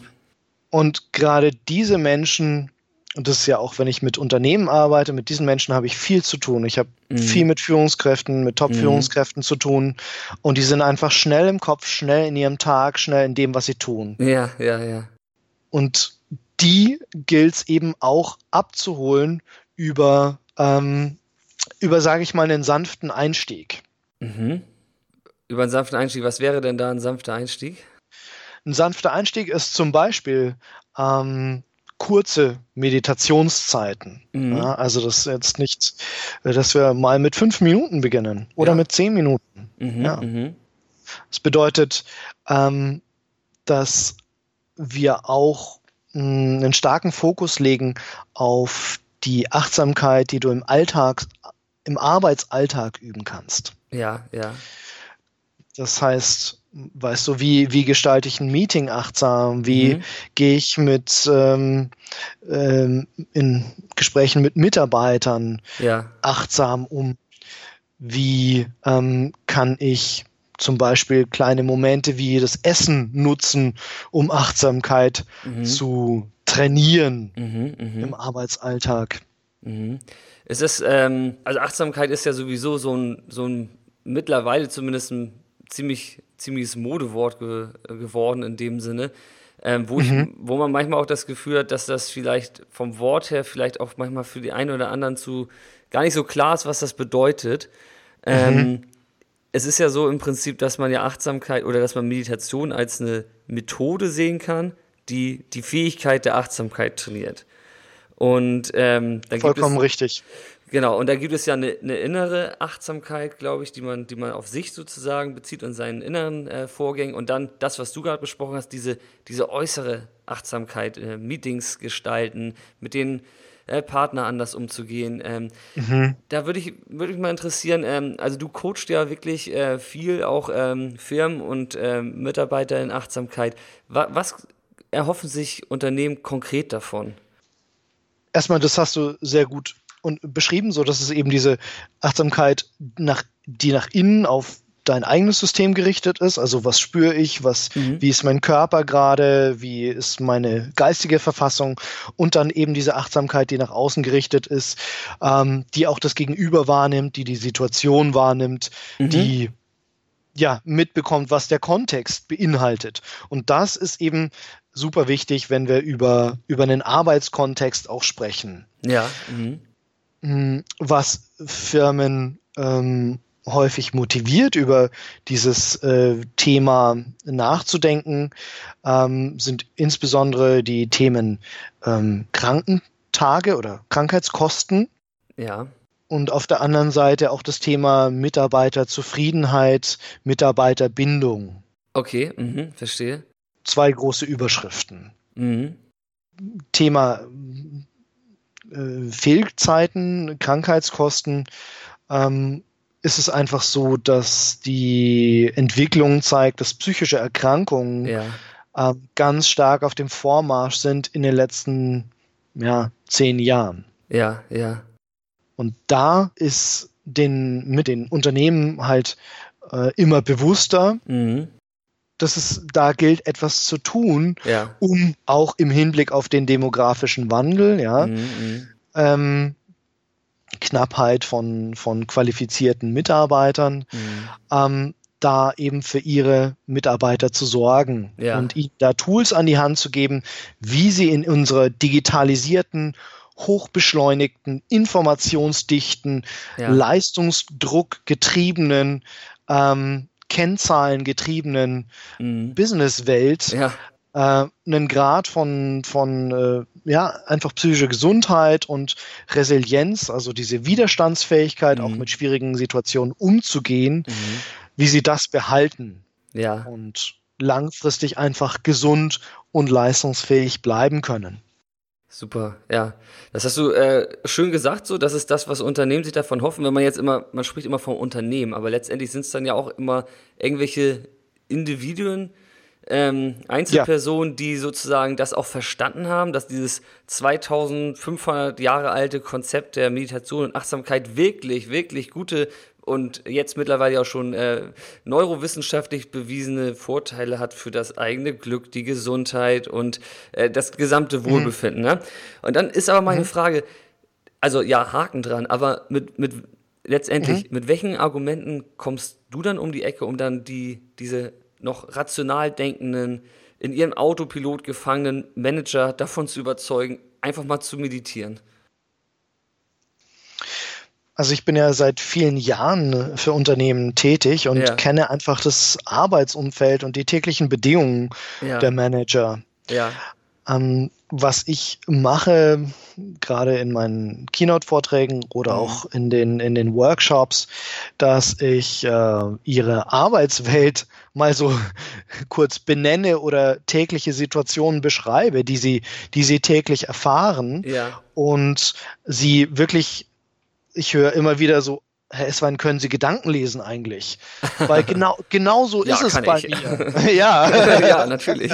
Und gerade diese Menschen, und das ist ja auch, wenn ich mit Unternehmen arbeite, mit diesen Menschen habe ich viel zu tun. Ich habe mhm. viel mit Führungskräften, mit Top-Führungskräften mhm. zu tun. Und die sind einfach schnell im Kopf, schnell in ihrem Tag, schnell in dem, was sie tun. Ja, ja, ja. Und die gilt es eben auch abzuholen über ähm, über, sage ich mal, einen sanften Einstieg. Mhm. Über einen sanften Einstieg, was wäre denn da ein sanfter Einstieg? Ein sanfter Einstieg ist zum Beispiel ähm, kurze Meditationszeiten. Mhm. Ja, also das ist jetzt nicht, dass wir mal mit fünf Minuten beginnen oder ja. mit zehn Minuten. Mhm, ja. Mhm. Das bedeutet, ähm, dass wir auch mh, hm, einen starken Fokus legen auf die Achtsamkeit, die du im Alltag im Arbeitsalltag üben kannst. Ja, ja. Das heißt, weißt du, wie, wie gestalte ich ein Meeting achtsam? Wie mhm. gehe ich mit ähm, ähm, in Gesprächen mit Mitarbeitern ja. achtsam um? Wie ähm, kann ich zum Beispiel kleine Momente wie das Essen nutzen, um Achtsamkeit mhm. zu trainieren mhm, mh. im Arbeitsalltag? Mhm. Es ist, ähm, also Achtsamkeit ist ja sowieso so ein, so ein mittlerweile zumindest ein ziemlich, ziemliches Modewort ge geworden in dem Sinne. Ähm, wo, mhm. ich, wo man manchmal auch das Gefühl hat, dass das vielleicht vom Wort her vielleicht auch manchmal für die einen oder anderen zu gar nicht so klar ist, was das bedeutet. Ähm, mhm. es ist ja so im Prinzip, dass man ja Achtsamkeit oder dass man Meditation als eine Methode sehen kann, die die Fähigkeit der Achtsamkeit trainiert. Und ähm, dann Vollkommen es, richtig. Genau, und da gibt es ja eine, eine innere Achtsamkeit, glaube ich, die man, die man auf sich sozusagen bezieht und seinen inneren äh, Vorgängen. Und dann das, was du gerade besprochen hast, diese, diese äußere Achtsamkeit, äh, Meetings gestalten, mit den äh, Partner anders umzugehen. Ähm, mhm. Da würde ich, würd mich mal interessieren, ähm, also du coachst ja wirklich äh, viel, auch ähm, Firmen und ähm, Mitarbeiter in Achtsamkeit. Wa was erhoffen sich Unternehmen konkret davon? erstmal, das hast du sehr gut und beschrieben, so dass es eben diese Achtsamkeit nach, die nach innen auf dein eigenes System gerichtet ist. Also was spüre ich, was, mhm. wie ist mein Körper gerade, wie ist meine geistige Verfassung und dann eben diese Achtsamkeit, die nach außen gerichtet ist, ähm, die auch das Gegenüber wahrnimmt, die die Situation wahrnimmt, mhm. die ja mitbekommt, was der Kontext beinhaltet. Und das ist eben super wichtig, wenn wir über, über einen Arbeitskontext auch sprechen. Ja. Mhm. Mm, was Firmen ähm, häufig motiviert, über dieses äh, Thema nachzudenken, ähm, sind insbesondere die Themen ähm, Krankentage oder Krankheitskosten. Ja. Und auf der anderen Seite auch das Thema Mitarbeiterzufriedenheit, Mitarbeiterbindung. Okay, mhm, verstehe. Zwei große Überschriften. Mhm. Thema äh, Fehlzeiten, Krankheitskosten ähm, ist es einfach so, dass die Entwicklung zeigt, dass psychische Erkrankungen ja. äh, ganz stark auf dem Vormarsch sind in den letzten ja, zehn Jahren. Ja, ja. Und da ist den, mit den Unternehmen halt äh, immer bewusster, mhm. Dass es da gilt, etwas zu tun, ja. um auch im Hinblick auf den demografischen Wandel, ja, mhm, mhm. ähm, Knappheit von, von qualifizierten Mitarbeitern, mhm. ähm, da eben für ihre Mitarbeiter zu sorgen ja. und ihnen da Tools an die Hand zu geben, wie sie in unserer digitalisierten, hochbeschleunigten, informationsdichten, ja. Leistungsdruck getriebenen, ähm, Kennzahlen getriebenen Mhm. Businesswelt Ja, äh, einen Grad von, von äh, ja, einfach psychische Gesundheit und Resilienz, also diese Widerstandsfähigkeit, Mhm. auch mit schwierigen Situationen umzugehen, mhm. wie sie das behalten ja. und langfristig einfach gesund und leistungsfähig bleiben können. Super, ja. Das hast du äh, schön gesagt, so. Das ist das, was Unternehmen sich davon hoffen. Wenn man jetzt immer, man spricht immer vom Unternehmen, aber letztendlich sind es dann ja auch immer irgendwelche Individuen, ähm, Einzelpersonen, die sozusagen das auch verstanden haben, dass dieses 2500 Jahre alte Konzept der Meditation und Achtsamkeit wirklich, wirklich gute und jetzt mittlerweile auch schon äh, neurowissenschaftlich bewiesene Vorteile hat für das eigene Glück, die Gesundheit und äh, das gesamte Wohlbefinden. Ne? Und dann ist aber meine Frage, also ja, Haken dran, aber mit, mit letztendlich, mit welchen Argumenten kommst du dann um die Ecke, um dann die, diese noch rational denkenden, in ihrem Autopilot gefangenen Manager davon zu überzeugen, einfach mal zu meditieren? Also ich bin ja seit vielen Jahren für Unternehmen tätig und Ja. kenne einfach das Arbeitsumfeld und die täglichen Bedingungen Ja. der Manager. Ja, Ähm, was ich mache, gerade in meinen Keynote-Vorträgen oder Mhm. auch in den, in den Workshops, dass ich äh, ihre Arbeitswelt mal so kurz benenne oder tägliche Situationen beschreibe, die sie, die sie täglich erfahren ja, und sie wirklich, ich höre immer wieder so, Herr Esswein, können Sie Gedanken lesen eigentlich? Weil genau, genau so Ja, ist es bei ich. mir. ja, ja, natürlich.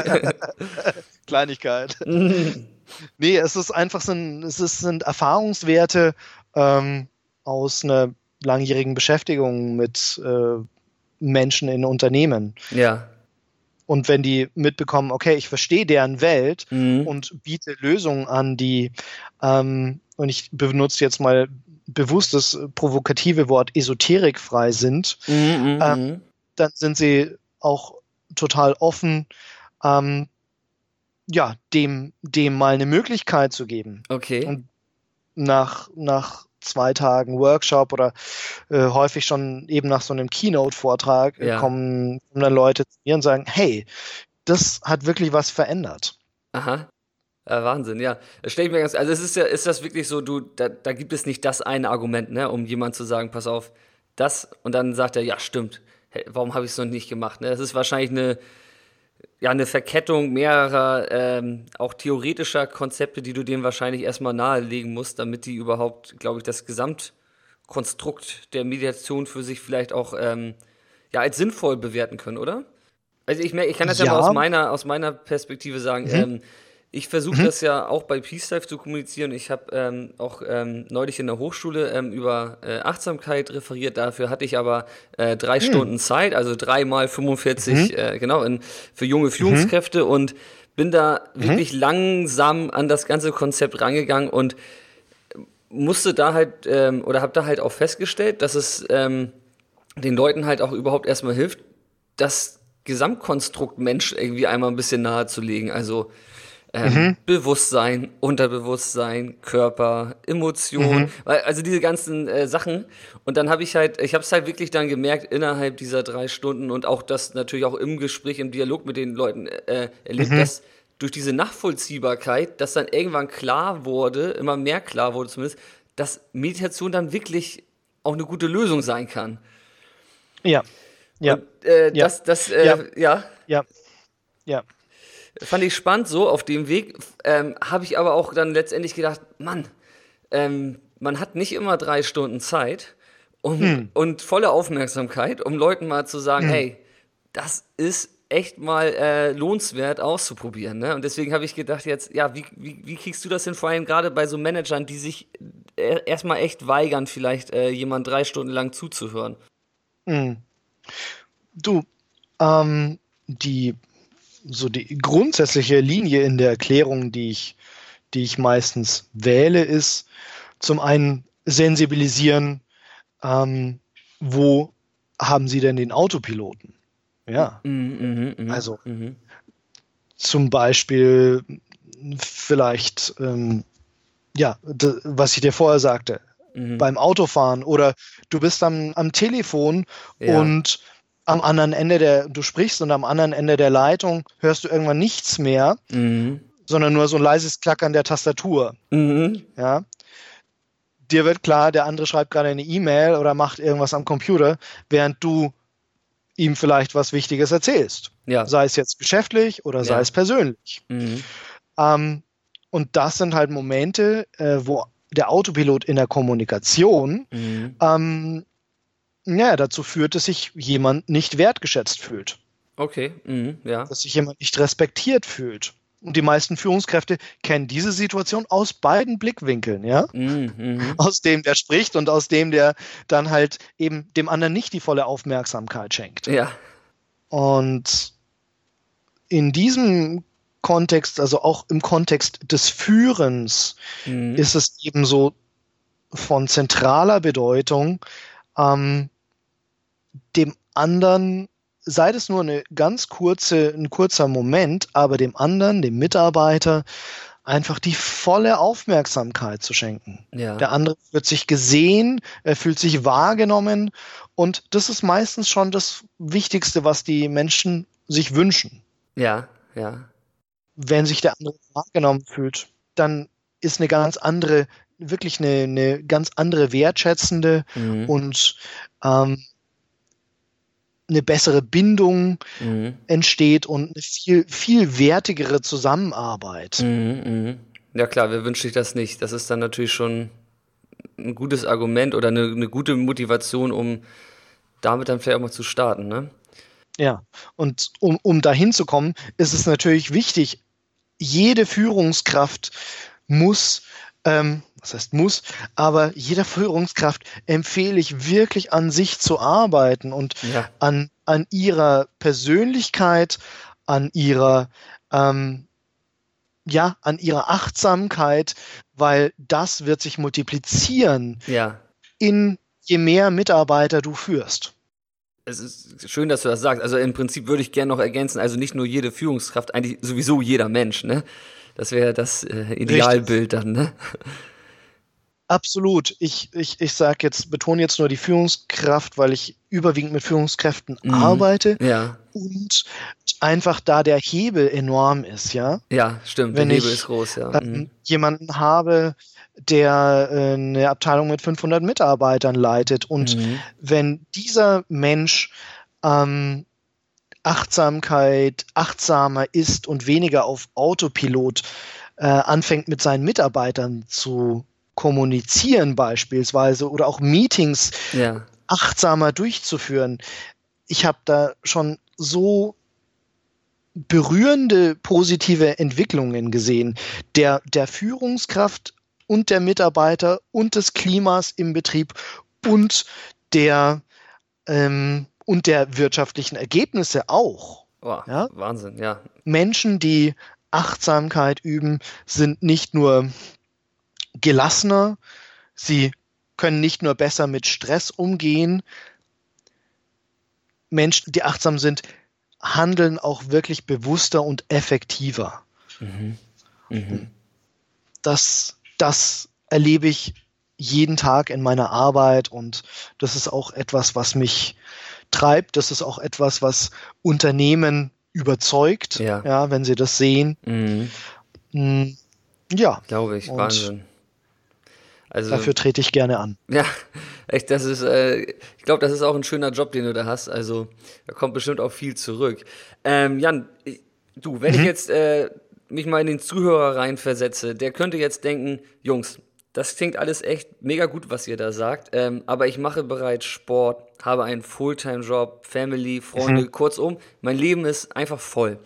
Kleinigkeit. Nee, es ist einfach so ein, es ist, sind Erfahrungswerte ähm, aus einer langjährigen Beschäftigung mit äh, Menschen in Unternehmen. ja. Und wenn die mitbekommen, okay, ich verstehe deren Welt Mhm. und biete Lösungen an, die, ähm, und ich benutze jetzt mal bewusst das provokative Wort esoterikfrei sind, Mhm, mhm, äh, mhm. dann sind sie auch total offen, ähm, ja, dem, dem mal eine Möglichkeit zu geben. Okay. Und nach, nach zwei Tagen Workshop oder äh, häufig schon eben nach so einem Keynote-Vortrag äh, Ja. kommen, kommen dann Leute zu mir und sagen, hey, das hat wirklich was verändert. Aha. Ja, Wahnsinn, ja. Stell ich mir ganz, also es ist ja, ist das wirklich so, du, da, da gibt es nicht das eine Argument, ne, um jemand zu sagen, pass auf, das, und dann sagt er, ja, stimmt. Hey, warum habe ich es noch nicht gemacht? Ne? Das ist wahrscheinlich eine, ja, eine Verkettung mehrerer, ähm, auch theoretischer Konzepte, die du denen wahrscheinlich erstmal nahelegen musst, damit die überhaupt, glaube ich, das Gesamtkonstrukt der Meditation für sich vielleicht auch ähm, ja, als sinnvoll bewerten können, oder? Also ich merke, ich kann das ja, Ja. mal aus meiner, aus meiner Perspektive sagen. Ähm, ich versuche mhm. das ja auch bei Peace Life zu kommunizieren. Ich habe ähm, auch ähm, neulich in der Hochschule ähm, über äh, Achtsamkeit referiert. Dafür hatte ich aber äh, drei mhm. Stunden Zeit, also dreimal 45, mhm. äh, genau, in, für junge Führungskräfte und bin da mhm. wirklich langsam an das ganze Konzept rangegangen und musste da halt ähm, oder habe da halt auch festgestellt, dass es ähm, den Leuten halt auch überhaupt erstmal hilft, das Gesamtkonstrukt Mensch irgendwie einmal ein bisschen nahe zu legen. Also ähm, mhm. Bewusstsein, Unterbewusstsein, Körper, Emotion, mhm. also diese ganzen äh, Sachen. Und dann habe ich halt, ich habe es halt wirklich dann gemerkt innerhalb dieser drei Stunden und auch das natürlich auch im Gespräch, im Dialog mit den Leuten äh, erlebt, mhm. dass durch diese Nachvollziehbarkeit, dass dann irgendwann klar wurde, immer mehr klar wurde zumindest, dass Meditation dann wirklich auch eine gute Lösung sein kann. Ja. Ja. Und, äh, ja. Das, das, äh, ja. ja. Ja. Ja. Fand ich spannend so auf dem Weg. Ähm, Habe ich aber auch dann letztendlich gedacht, Mann, ähm, man hat nicht immer drei Stunden Zeit um, hm. und volle Aufmerksamkeit, um Leuten mal zu sagen, hm. hey, das ist echt mal äh, lohnenswert auszuprobieren. Ne? Und deswegen habe ich gedacht, jetzt, ja, wie, wie, wie kriegst du das denn vor allem gerade bei so Managern, die sich äh, erstmal echt weigern, vielleicht äh, jemand drei Stunden lang zuzuhören? Hm. Du, ähm, die so die grundsätzliche Linie in der Erklärung, die ich, die ich meistens wähle, ist zum einen sensibilisieren, ähm, wo haben Sie denn den Autopiloten? Ja. Mhm, mh, mh, also mh. zum Beispiel vielleicht, ähm, ja, was ich dir vorher sagte, mhm. beim Autofahren oder du bist am, am Telefon ja. und am anderen Ende der, du sprichst und am anderen Ende der Leitung hörst du irgendwann nichts mehr, mhm. sondern nur so ein leises Klackern der Tastatur. Mhm. Ja. Dir wird klar, der andere schreibt gerade eine E-Mail oder macht irgendwas am Computer, während du ihm vielleicht was Wichtiges erzählst. Ja. Sei es jetzt geschäftlich oder sei ja. es persönlich. Mhm. Ähm, und das sind halt Momente, äh, wo der Autopilot in der Kommunikation mhm. ähm, ja, dazu führt, dass sich jemand nicht wertgeschätzt fühlt. Okay, mhm, ja. Dass sich jemand nicht respektiert fühlt. Und die meisten Führungskräfte kennen diese Situation aus beiden Blickwinkeln, ja? Mhm, mh. Aus dem, der spricht und aus dem, der dann halt eben dem anderen nicht die volle Aufmerksamkeit schenkt. Ja. Und in diesem Kontext, also auch im Kontext des Führens, mhm. ist es eben so von zentraler Bedeutung, ähm, dem anderen, sei es nur eine ganz kurze, ein kurzer Moment, aber dem anderen, dem Mitarbeiter, einfach die volle Aufmerksamkeit zu schenken. Ja. Der andere wird sich gesehen, er fühlt sich wahrgenommen und das ist meistens schon das Wichtigste, was die Menschen sich wünschen. Ja, ja. Wenn sich der andere wahrgenommen fühlt, dann ist eine ganz andere, wirklich eine, eine ganz andere wertschätzende mhm. und ähm, eine bessere Bindung mhm. entsteht und eine viel, viel wertigere Zusammenarbeit. Mhm, mh. Ja klar, wer wünscht sich das nicht? Das ist dann natürlich schon ein gutes Argument oder eine, eine gute Motivation, um damit dann vielleicht auch mal zu starten, ne? Ja, und um, um dahin zu kommen, ist es natürlich wichtig, jede Führungskraft muss ähm, was heißt muss, aber jeder Führungskraft empfehle ich wirklich an sich zu arbeiten und ja. an, an ihrer Persönlichkeit, an ihrer, ähm, ja, an ihrer Achtsamkeit, weil das wird sich multiplizieren ja. in je mehr Mitarbeiter du führst. Es ist schön, dass du das sagst. Also im Prinzip würde ich gerne noch ergänzen, also nicht nur jede Führungskraft, eigentlich sowieso jeder Mensch, ne? Das wäre das äh, Idealbild Richtig. dann, ne? Absolut. Ich, ich, ich sage jetzt, betone jetzt nur die Führungskraft, weil ich überwiegend mit Führungskräften mhm. arbeite. Ja. Und einfach da der Hebel enorm ist, ja. Ja, stimmt. Wenn der Hebel ich, ist groß, ja. Ähm, mhm. jemanden habe, der äh, eine Abteilung mit 500 Mitarbeitern leitet und mhm. wenn dieser Mensch ähm, Achtsamkeit, achtsamer ist und weniger auf Autopilot äh, anfängt mit seinen Mitarbeitern zu kommunizieren beispielsweise oder auch Meetings ja. achtsamer durchzuführen. Ich habe da schon so berührende positive Entwicklungen gesehen. Der, der Führungskraft und der Mitarbeiter und des Klimas im Betrieb und der, ähm, und der wirtschaftlichen Ergebnisse auch. Oh, ja? Wahnsinn, ja. Menschen, die Achtsamkeit üben, sind nicht nur gelassener, sie können nicht nur besser mit Stress umgehen. Menschen, die achtsam sind, handeln auch wirklich bewusster und effektiver. Mhm. Mhm. Das, das erlebe ich jeden Tag in meiner Arbeit und das ist auch etwas, was mich treibt. Das ist auch etwas, was Unternehmen überzeugt, ja, ja wenn sie das sehen. Mhm. Mm, ja. Glaube ich, Wahnsinn. Also, dafür trete ich gerne an. Ja, echt, das ist, äh, ich glaube, das ist auch ein schöner Job, den du da hast. Also da kommt bestimmt auch viel zurück. Ähm, Jan, ich, du, wenn mhm. ich jetzt äh, mich mal in den Zuhörer reinversetze, der könnte jetzt denken, Jungs, das klingt alles echt mega gut, was ihr da sagt. Ähm, aber ich mache bereits Sport, habe einen Fulltime-Job, Family, Freunde, mhm. kurzum, mein Leben ist einfach voll.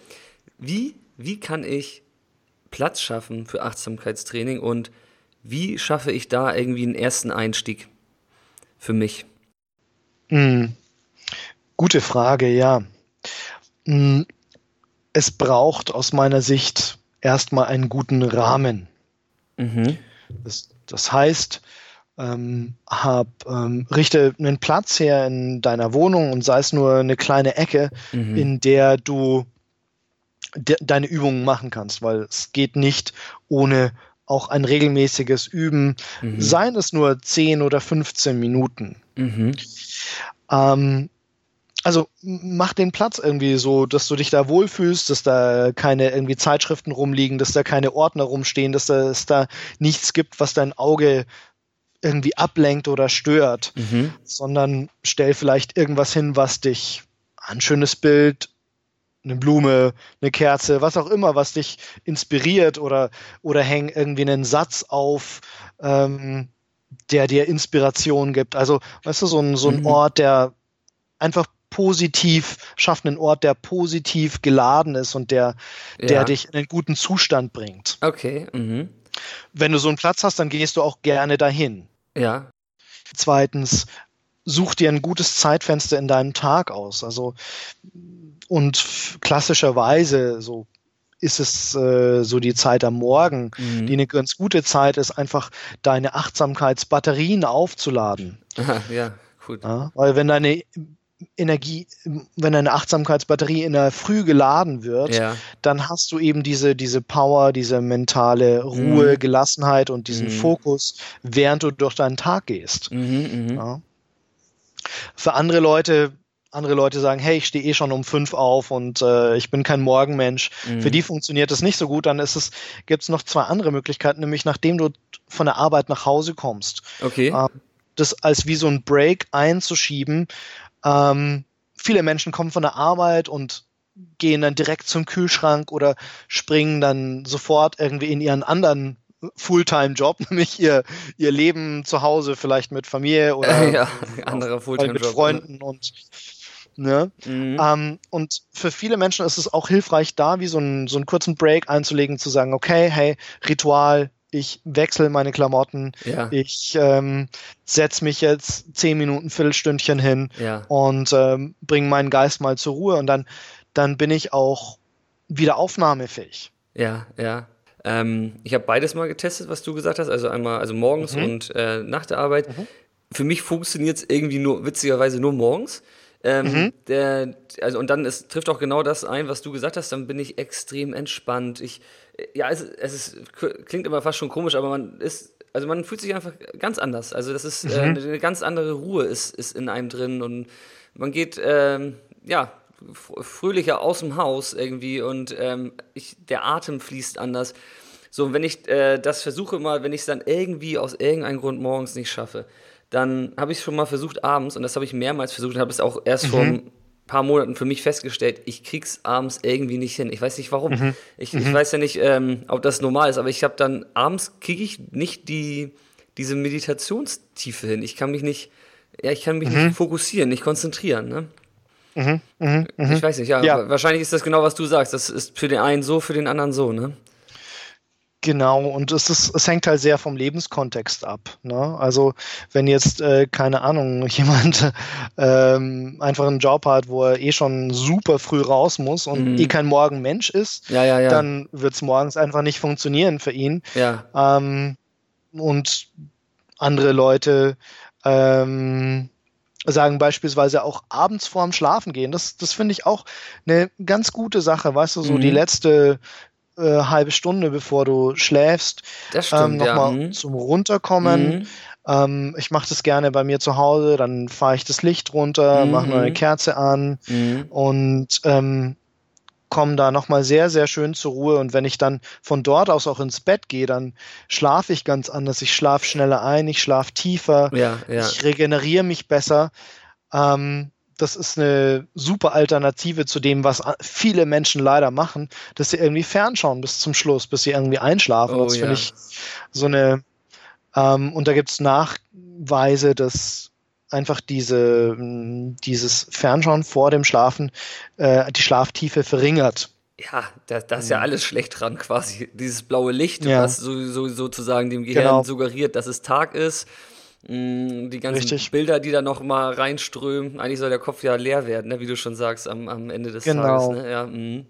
Wie, wie kann ich Platz schaffen für Achtsamkeitstraining und wie schaffe ich da irgendwie einen ersten Einstieg für mich? Mhm. Gute Frage, ja. Mhm. Es braucht aus meiner Sicht erstmal einen guten Rahmen. Mhm. Das, das heißt, ähm, hab, ähm, richte einen Platz her in deiner Wohnung und sei es nur eine kleine Ecke, mhm. in der du de deine Übungen machen kannst, weil es geht nicht ohne auch ein regelmäßiges Üben, mhm. seien es nur 10 oder 15 Minuten. Mhm. Ähm, also mach den Platz irgendwie so, dass du dich da wohlfühlst, dass da keine irgendwie Zeitschriften rumliegen, dass da keine Ordner rumstehen, dass da, es da nichts gibt, was dein Auge irgendwie ablenkt oder stört, mhm. sondern stell vielleicht irgendwas hin, was dich, ein schönes Bild, eine Blume, eine Kerze, was auch immer, was dich inspiriert oder, oder häng irgendwie einen Satz auf, ähm, der dir Inspiration gibt. Also, weißt du, so ein, so ein mhm. Ort, der einfach positiv, schafft einen Ort, der positiv geladen ist und der, ja. der dich in einen guten Zustand bringt. Okay. Mhm. Wenn du so einen Platz hast, dann gehst du auch gerne dahin. Ja. Zweitens, such dir ein gutes Zeitfenster in deinem Tag aus. Also und klassischerweise so ist es äh, so die Zeit am Morgen, mhm. die eine ganz gute Zeit ist, einfach deine Achtsamkeitsbatterien aufzuladen. Aha, ja, gut. Ja, weil wenn deine Energie, wenn deine Achtsamkeitsbatterie in der Früh geladen wird, ja. dann hast du eben diese, diese Power, diese mentale Ruhe, mhm. Gelassenheit und diesen mhm. Fokus, während du durch deinen Tag gehst. Mhm, mhm. ja. Für andere Leute andere Leute sagen, hey, ich stehe eh schon um fünf auf und äh, ich bin kein Morgenmensch. Mhm. Für die funktioniert das nicht so gut. Dann ist es, gibt es noch zwei andere Möglichkeiten, nämlich nachdem du von der Arbeit nach Hause kommst. Okay. Äh, das als wie so ein Break einzuschieben. Ähm, viele Menschen kommen von der Arbeit und gehen dann direkt zum Kühlschrank oder springen dann sofort irgendwie in ihren anderen Fulltime-Job, nämlich ihr, ihr Leben zu Hause vielleicht mit Familie oder ja, andere Fulltime-Job mit Freunden und Ne? Mhm. Ähm, und für viele Menschen ist es auch hilfreich, da wie so, ein, so einen kurzen Break einzulegen, zu sagen, okay, hey, Ritual, ich wechsle meine Klamotten, ja. ich ähm, setze mich jetzt zehn Minuten, Viertelstündchen hin ja. und ähm, bringe meinen Geist mal zur Ruhe und dann, dann bin ich auch wieder aufnahmefähig. Ja, ja. Ähm, ich habe beides mal getestet, was du gesagt hast, also einmal also morgens mhm. und äh, nach der Arbeit. Mhm. Für mich funktioniert es irgendwie nur, witzigerweise nur morgens. Ähm, mhm. der, also und dann es trifft auch genau das ein, was du gesagt hast, dann bin ich extrem entspannt. Ich, ja, es, es ist, klingt immer fast schon komisch, aber man ist, also man fühlt sich einfach ganz anders. Also das ist äh, mhm. äh, eine ganz andere Ruhe ist, ist in einem drin und man geht, ähm, ja, fröhlicher aus dem Haus irgendwie und ähm, ich, der Atem fließt anders. So, wenn ich äh, das versuche mal, wenn ich es dann irgendwie aus irgendeinem Grund morgens nicht schaffe, dann habe ich es schon mal versucht abends und das habe ich mehrmals versucht und habe es auch erst mhm. vor ein paar Monaten für mich festgestellt, ich krieg's abends irgendwie nicht hin. Ich weiß nicht warum. Mhm. Ich, ich mhm. weiß ja nicht, ähm, ob das normal ist, aber ich habe dann abends kriege ich nicht die diese Meditationstiefe hin. Ich kann mich nicht, ja, ich kann mich nicht mhm. fokussieren, nicht konzentrieren. Ne? Mhm, mh, mh. Ich weiß nicht, ja, ja, Wahrscheinlich ist das genau, was du sagst. Das ist für den einen so, für den anderen so, ne? Genau, und es, ist, es hängt halt sehr vom Lebenskontext ab. Ne? Also wenn jetzt, äh, keine Ahnung, jemand ähm, einfach einen Job hat, wo er eh schon super früh raus muss und mhm. eh kein Morgenmensch ist, ja, ja, ja. dann wird es morgens einfach nicht funktionieren für ihn. Ähm, und andere Leute ähm, sagen beispielsweise auch abends vorm Schlafen gehen. Das, das finde ich auch eine ganz gute Sache, weißt du, so mhm. die letzte äh, halbe Stunde, bevor du schläfst, das stimmt, ähm, nochmal ja. mhm. zum Runterkommen. Mhm. Ähm, ich mache das gerne bei mir zu Hause, dann fahre ich das Licht runter, mhm. mache eine Kerze an mhm. und ähm, komme da nochmal sehr, sehr schön zur Ruhe. Und wenn ich dann von dort aus auch ins Bett gehe, dann schlafe ich ganz anders. Ich schlafe schneller ein, ich schlafe tiefer, ja, ja. ich regeneriere mich besser. Ähm, das ist eine super Alternative zu dem, was viele Menschen leider machen, dass sie irgendwie fernschauen bis zum Schluss, bis sie irgendwie einschlafen. Oh, das finde ich so eine, ähm, und da gibt es Nachweise, dass einfach diese, dieses Fernschauen vor dem Schlafen äh, die Schlaftiefe verringert. Ja, da, da ist ja alles schlecht dran quasi. Dieses blaue Licht, ja. was so, so, sozusagen dem Gehirn genau. suggeriert, dass es Tag ist Mm, die ganzen Richtig. Bilder, die da noch mal reinströmen. Eigentlich soll der Kopf ja leer werden, ne? wie du schon sagst, am, am Ende des genau. Tages. Ne? Ja, mm.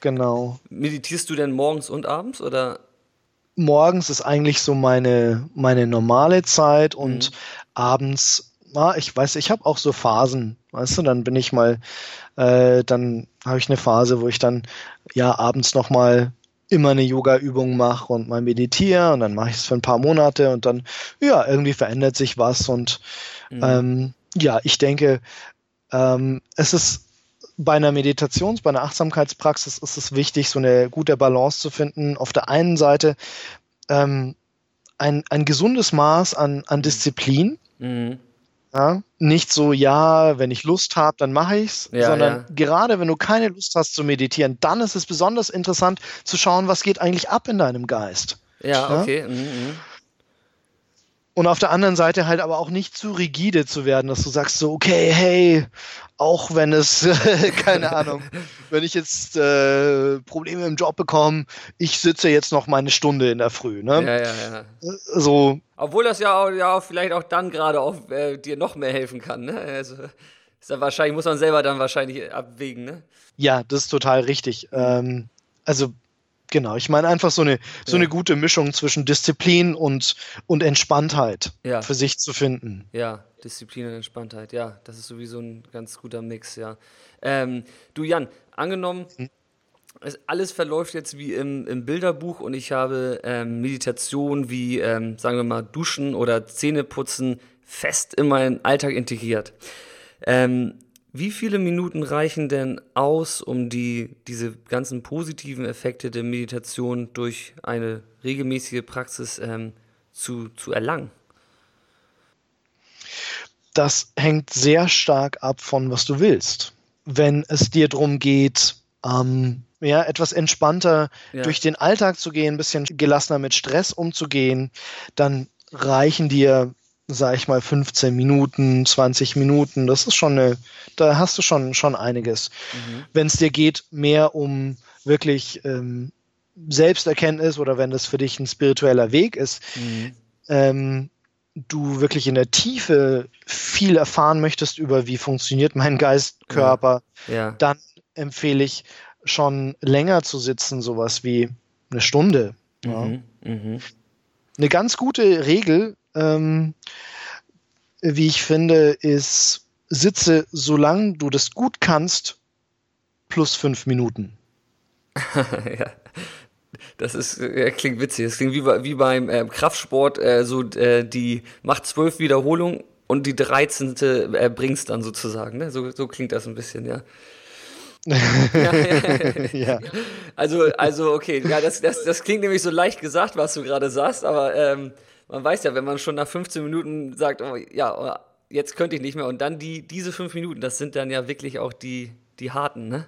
Genau. Meditierst du denn morgens und abends oder? Morgens ist eigentlich so meine, meine normale Zeit und mhm. abends, na, ich weiß, ich habe auch so Phasen, weißt du, dann bin ich mal, äh, dann habe ich eine Phase, wo ich dann ja abends noch mal immer eine Yoga-Übung mache und mal meditiere und dann mache ich es für ein paar Monate und dann, ja, irgendwie verändert sich was und mhm. ähm, ja, ich denke, ähm, es ist bei einer Meditations-, bei einer Achtsamkeitspraxis ist es wichtig, so eine gute Balance zu finden. Auf der einen Seite ähm, ein, ein gesundes Maß an, an Disziplin. Mhm. Ja, nicht so, ja, wenn ich Lust habe, dann mache ich's, ja, sondern ja. gerade wenn du keine Lust hast zu meditieren, dann ist es besonders interessant zu schauen, was geht eigentlich ab in deinem Geist. Ja, okay. Mhm, mhm. Und auf der anderen Seite halt aber auch nicht zu rigide zu werden, dass du sagst so, okay, hey, auch wenn es, keine Ahnung, wenn ich jetzt äh, Probleme im Job bekomme, ich sitze jetzt noch meine Stunde in der Früh. Ne? Ja, ja, ja. So. Obwohl das ja auch, ja auch vielleicht auch dann gerade auch äh, dir noch mehr helfen kann. Ne? Also ist ja wahrscheinlich, muss man selber dann wahrscheinlich abwägen. Ne? Ja, das ist total richtig. Ähm, also Genau, ich meine einfach so eine, so ja. eine gute Mischung zwischen Disziplin und, und Entspanntheit ja. für sich zu finden. Ja, Disziplin und Entspanntheit, ja, das ist sowieso ein ganz guter Mix, ja. Ähm, du Jan, angenommen, hm. es, alles verläuft jetzt wie im, im Bilderbuch und ich habe ähm, Meditation wie, ähm, sagen wir mal, Duschen oder Zähneputzen fest in meinen Alltag integriert. Ähm, wie viele Minuten reichen denn aus, um die, diese ganzen positiven Effekte der Meditation durch eine regelmäßige Praxis ähm, zu, zu erlangen? Das hängt sehr stark ab von, was du willst. Wenn es dir darum geht, ähm, ja, etwas entspannter ja. durch den Alltag zu gehen, ein bisschen gelassener mit Stress umzugehen, dann reichen dir sag ich mal, 15 Minuten, 20 Minuten. Das ist schon eine, da hast du schon, schon einiges. Mhm. Wenn es dir geht, mehr um wirklich ähm, Selbsterkenntnis oder wenn das für dich ein spiritueller Weg ist, mhm. ähm, du wirklich in der Tiefe viel erfahren möchtest über, wie funktioniert mein Geist, Körper, ja. Ja. dann empfehle ich schon länger zu sitzen, sowas wie eine Stunde. Mhm. Ja. Mhm. Eine ganz gute Regel ähm, wie ich finde, ist, sitze, solange du das gut kannst, plus fünf Minuten. ja. Das ist, ja, klingt witzig. Das klingt wie, wie beim äh, Kraftsport, äh, so äh, die macht zwölf Wiederholungen und die 13. Äh, bringst dann sozusagen. Ne? So, so klingt das ein bisschen, ja. ja, ja, Also, also okay, ja, das, das, das klingt nämlich so leicht gesagt, was du gerade sagst, aber ähm, man weiß ja, wenn man schon nach 15 Minuten sagt, oh, ja, oh, jetzt könnte ich nicht mehr und dann die, diese fünf Minuten, das sind dann ja wirklich auch die, die harten, ne?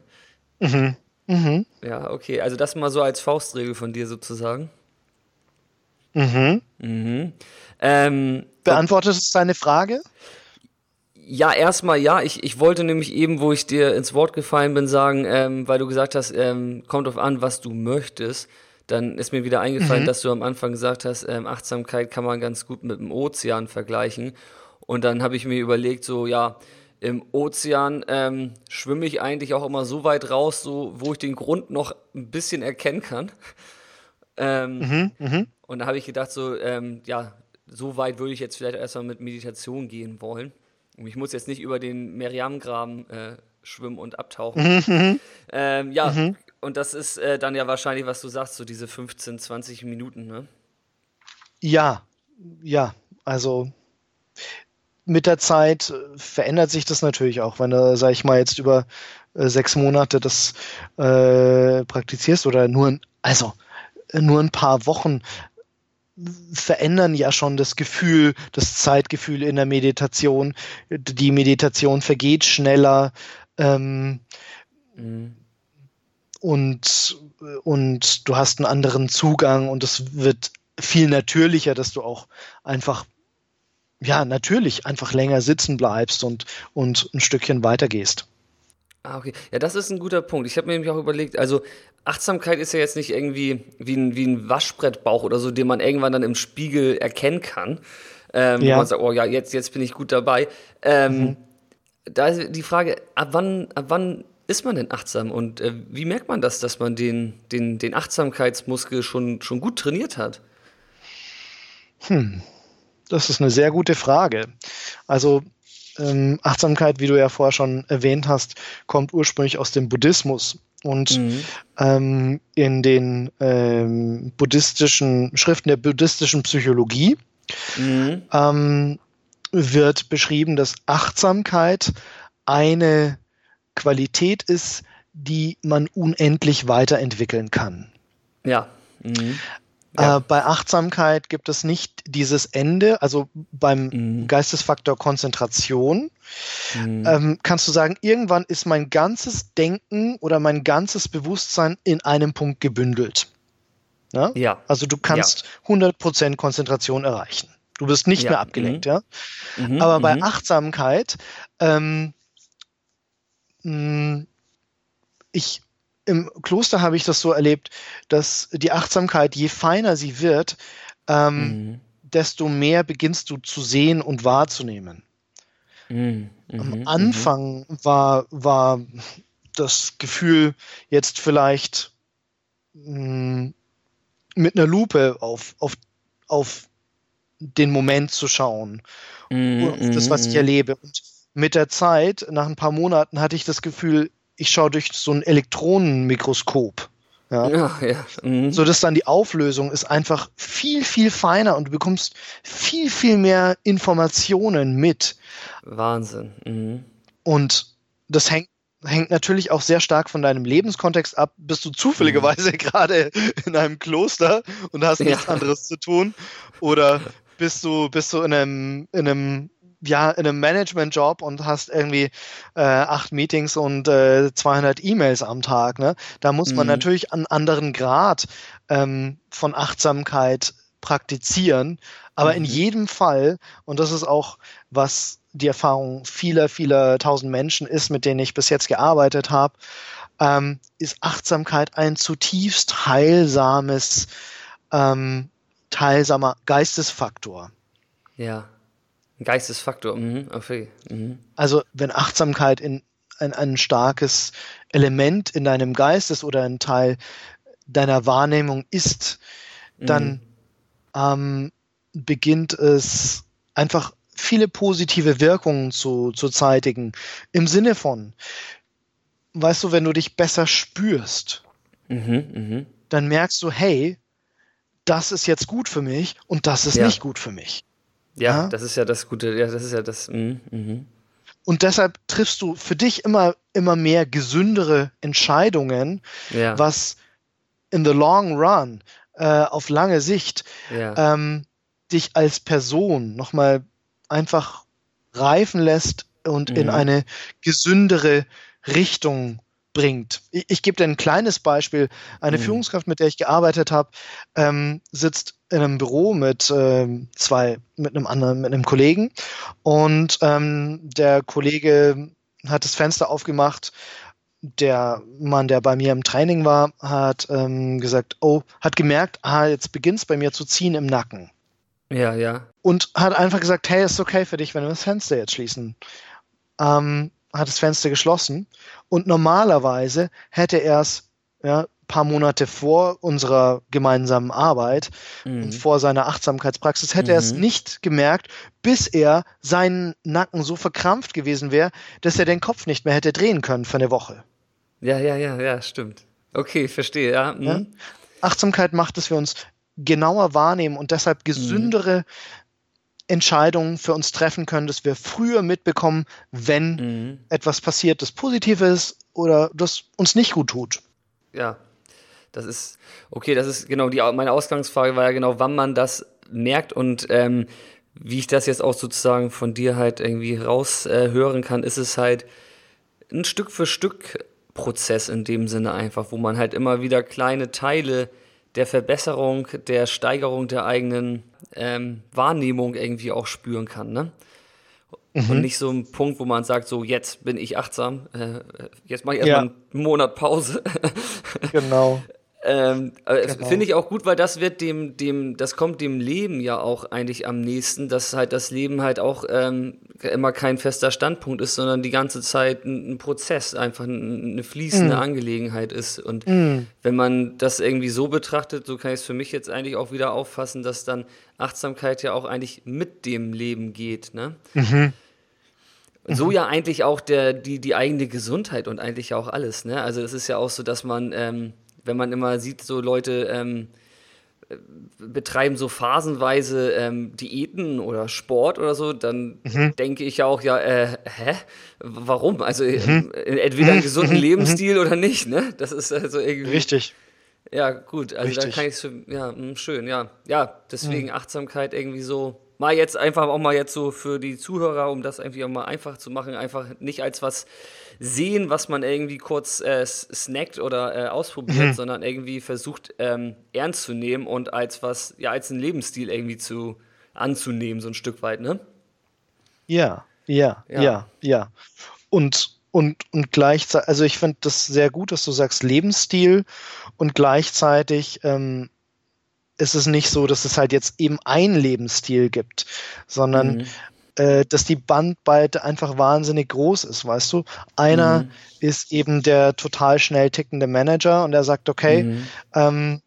Mhm. Mhm. Ja, okay, also das mal so als Faustregel von dir sozusagen. Mhm. Mhm. Ähm, Beantwortet es deine Frage? Ja, erstmal ja. Ich, ich wollte nämlich eben, wo ich dir ins Wort gefallen bin, sagen, ähm, weil du gesagt hast, ähm, kommt auf an, was du möchtest. Dann ist mir wieder eingefallen, mhm. dass du am Anfang gesagt hast, ähm, Achtsamkeit kann man ganz gut mit dem Ozean vergleichen. Und dann habe ich mir überlegt, so ja, im Ozean ähm, schwimme ich eigentlich auch immer so weit raus, so wo ich den Grund noch ein bisschen erkennen kann. Ähm, mhm, mh. Und da habe ich gedacht, so ähm, ja, so weit würde ich jetzt vielleicht erstmal mit Meditation gehen wollen. Und ich muss jetzt nicht über den Meriam-Graben äh, schwimmen und abtauchen. Mhm, mhm. ähm, ja, mhm. Und das ist äh, dann ja wahrscheinlich, was du sagst, so diese 15, 20 Minuten, ne? Ja, ja, also mit der Zeit äh, verändert sich das natürlich auch, wenn du, sag ich mal, jetzt über äh, sechs Monate das äh, praktizierst oder nur, ein, also äh, nur ein paar Wochen verändern ja schon das Gefühl, das Zeitgefühl in der Meditation. Die Meditation vergeht schneller ähm, mhm. Und, und du hast einen anderen Zugang und es wird viel natürlicher, dass du auch einfach ja, natürlich einfach länger sitzen bleibst und, und ein Stückchen weitergehst. Ah, okay. Ja, das ist ein guter Punkt. Ich habe mir nämlich auch überlegt, also Achtsamkeit ist ja jetzt nicht irgendwie wie ein, wie ein Waschbrettbauch oder so, den man irgendwann dann im Spiegel erkennen kann. Ähm, ja. Wo man sagt, oh ja, jetzt, jetzt bin ich gut dabei. Ähm, mhm. Da ist die Frage, ab wann, ab wann ist man denn achtsam und äh, wie merkt man das, dass man den, den, den Achtsamkeitsmuskel schon, schon gut trainiert hat? Hm, das ist eine sehr gute Frage. Also ähm, Achtsamkeit, wie du ja vorher schon erwähnt hast, kommt ursprünglich aus dem Buddhismus. Und mhm. ähm, in den ähm, buddhistischen Schriften der buddhistischen Psychologie mhm. ähm, wird beschrieben, dass Achtsamkeit eine Qualität ist, die man unendlich weiterentwickeln kann. Ja. Mhm. Ja. Äh, bei Achtsamkeit gibt es nicht dieses Ende, also beim mhm. Geistesfaktor Konzentration mhm. ähm, kannst du sagen, irgendwann ist mein ganzes Denken oder mein ganzes Bewusstsein in einem Punkt gebündelt. Ja? ja. Also du kannst ja. 100% Konzentration erreichen. Du bist nicht mehr abgelenkt, mhm. ja. Mhm. Aber bei mhm. Achtsamkeit, ähm, ich im Kloster habe ich das so erlebt, dass die Achtsamkeit, je feiner sie wird, ähm, mhm. desto mehr beginnst du zu sehen und wahrzunehmen. Mhm. Am mhm. Anfang war, war das Gefühl, jetzt vielleicht mh, mm, mit einer Lupe auf, auf, auf den Moment zu schauen, mhm. auf das, was ich mhm. erlebe. Und mit der Zeit, nach ein paar Monaten, hatte ich das Gefühl, ich schaue durch so ein Elektronenmikroskop. Ja. ja, ja. Mhm. So dass dann die Auflösung ist einfach viel, viel feiner und du bekommst viel, viel mehr Informationen mit. Wahnsinn. Mhm. Und das hängt, hängt natürlich auch sehr stark von deinem Lebenskontext ab. Bist du zufälligerweise mhm. gerade in einem Kloster und hast nichts ja. anderes zu tun? Oder bist du, bist du in einem, in einem ja, in einem Management-Job und hast irgendwie äh, acht Meetings und äh, 200 E-Mails am Tag, ne? Da muss man mhm. natürlich einen anderen Grad ähm, von Achtsamkeit praktizieren. Aber mhm. in jedem Fall, und das ist auch, was die Erfahrung vieler, vieler tausend Menschen ist, mit denen ich bis jetzt gearbeitet habe, ähm, ist Achtsamkeit ein zutiefst heilsames, ähm, heilsamer Geistesfaktor. Ja. Geistesfaktor, mhm, okay. Mhm. Also wenn Achtsamkeit in ein, ein starkes Element in deinem Geist ist oder ein Teil deiner Wahrnehmung ist, dann mhm. ähm, beginnt es einfach viele positive Wirkungen zu, zu zeitigen. Im Sinne von, weißt du, wenn du dich besser spürst, mhm, mh. dann merkst du, hey, das ist jetzt gut für mich und das ist ja. nicht gut für mich. Ja, ja, das ist ja das Gute, ja, das ist ja das. Mh, mh. Und deshalb triffst du für dich immer, immer mehr gesündere Entscheidungen, ja. was in the long run, äh, auf lange Sicht, ja. ähm, dich als Person nochmal einfach reifen lässt und mhm. in eine gesündere Richtung bringt. Ich, ich gebe dir ein kleines Beispiel. Eine mhm. Führungskraft, mit der ich gearbeitet habe, ähm, sitzt in einem Büro mit äh, zwei, mit einem anderen, mit einem Kollegen und ähm, der Kollege hat das Fenster aufgemacht. Der Mann, der bei mir im Training war, hat ähm, gesagt, oh, hat gemerkt, ah, jetzt beginnt's bei mir zu ziehen im Nacken. Ja, ja. Und hat einfach gesagt, hey, ist okay für dich, wenn wir das Fenster jetzt schließen. Ähm, hat das Fenster geschlossen und normalerweise hätte er es ja, paar Monate vor unserer gemeinsamen Arbeit mhm. und vor seiner Achtsamkeitspraxis hätte mhm. er es mhm. nicht gemerkt, bis er seinen Nacken so verkrampft gewesen wäre, dass er den Kopf nicht mehr hätte drehen können für eine Woche. Ja, ja, ja, ja, stimmt. Okay, verstehe, ja. Mhm. ja? Achtsamkeit macht, dass wir uns genauer wahrnehmen und deshalb gesündere Entscheidungen für uns treffen können, dass wir früher mitbekommen, wenn mhm. etwas passiert, das positiv ist oder das uns nicht gut tut. Ja, das ist, okay, das ist genau die, meine Ausgangsfrage war ja genau, wann man das merkt und ähm, wie ich das jetzt auch sozusagen von dir halt irgendwie raushören äh, kann, ist es halt ein Stück für Stück Prozess in dem Sinne einfach, wo man halt immer wieder kleine Teile der Verbesserung, der Steigerung der eigenen ähm, Wahrnehmung irgendwie auch spüren kann, ne? Mhm. Und nicht so ein Punkt, wo man sagt, so jetzt bin ich achtsam, äh, jetzt mache ich erstmal ja. einen Monat Pause. genau. Ähm, äh, genau. Finde ich auch gut, weil das wird dem, dem, das kommt dem Leben ja auch eigentlich am nächsten, dass halt das Leben halt auch ähm, immer kein fester Standpunkt ist, sondern die ganze Zeit ein, ein Prozess, einfach eine fließende mm. Angelegenheit ist. Und mm. wenn man das irgendwie so betrachtet, so kann ich es für mich jetzt eigentlich auch wieder auffassen, dass dann Achtsamkeit ja auch eigentlich mit dem Leben geht. Ne? Mhm. So mhm. ja eigentlich auch der, die, die eigene Gesundheit und eigentlich auch alles. Ne? Also es ist ja auch so, dass man ähm, wenn man immer sieht, so Leute ähm, betreiben so phasenweise ähm, Diäten oder Sport oder so, dann mhm. denke ich ja auch, ja, äh, hä? Warum? Also mhm. äh, entweder einen gesunden mhm. Lebensstil oder nicht, ne? Das ist also irgendwie. Richtig. Ja, gut, also Richtig. da kann ich es, ja, mh, schön, ja. Ja, deswegen mhm. Achtsamkeit irgendwie so mal jetzt einfach auch mal jetzt so für die Zuhörer, um das irgendwie auch mal einfach zu machen, einfach nicht als was sehen, was man irgendwie kurz äh, snackt oder äh, ausprobiert, mhm. sondern irgendwie versucht ähm, ernst zu nehmen und als was, ja, als einen Lebensstil irgendwie zu anzunehmen, so ein Stück weit, ne? Ja, ja, ja, ja. ja. Und und, und gleichzeitig, also ich finde das sehr gut, dass du sagst Lebensstil und gleichzeitig ähm, ist es nicht so, dass es halt jetzt eben ein Lebensstil gibt, sondern mhm. äh, dass die Bandbreite einfach wahnsinnig groß ist, weißt du? Einer mhm. ist eben der total schnell tickende Manager und der sagt, okay, mhm. ähm,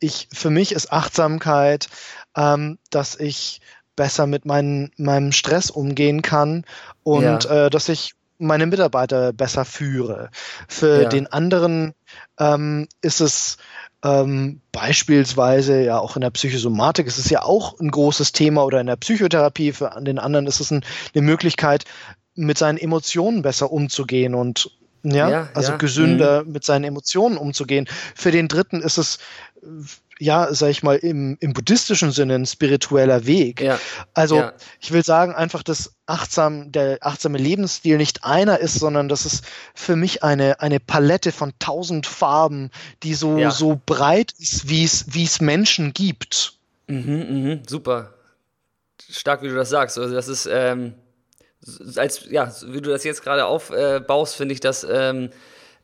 ich, für mich ist Achtsamkeit, ähm, dass ich besser mit mein, meinem Stress umgehen kann und ja. äh, dass ich meine Mitarbeiter besser führe. Für ja. den anderen ähm, ist es ähm, beispielsweise ja auch in der Psychosomatik ist es ja auch ein großes Thema oder in der Psychotherapie. Für den anderen ist es ein, eine Möglichkeit, mit seinen Emotionen besser umzugehen und ja, ja also ja. gesünder mhm. mit seinen Emotionen umzugehen. Für den dritten ist es ja, sag ich mal, im, im buddhistischen Sinne ein spiritueller Weg. Ja. Also ja. ich will sagen einfach, dass achtsam, der achtsame Lebensstil nicht einer ist, sondern dass es für mich eine, eine Palette von tausend Farben, die so, ja. so breit ist, wie es, Menschen gibt. Mhm, mhm, super. Stark, wie du das sagst. Also das ist, ähm, als, ja, wie du das jetzt gerade aufbaust, äh, finde ich das ähm,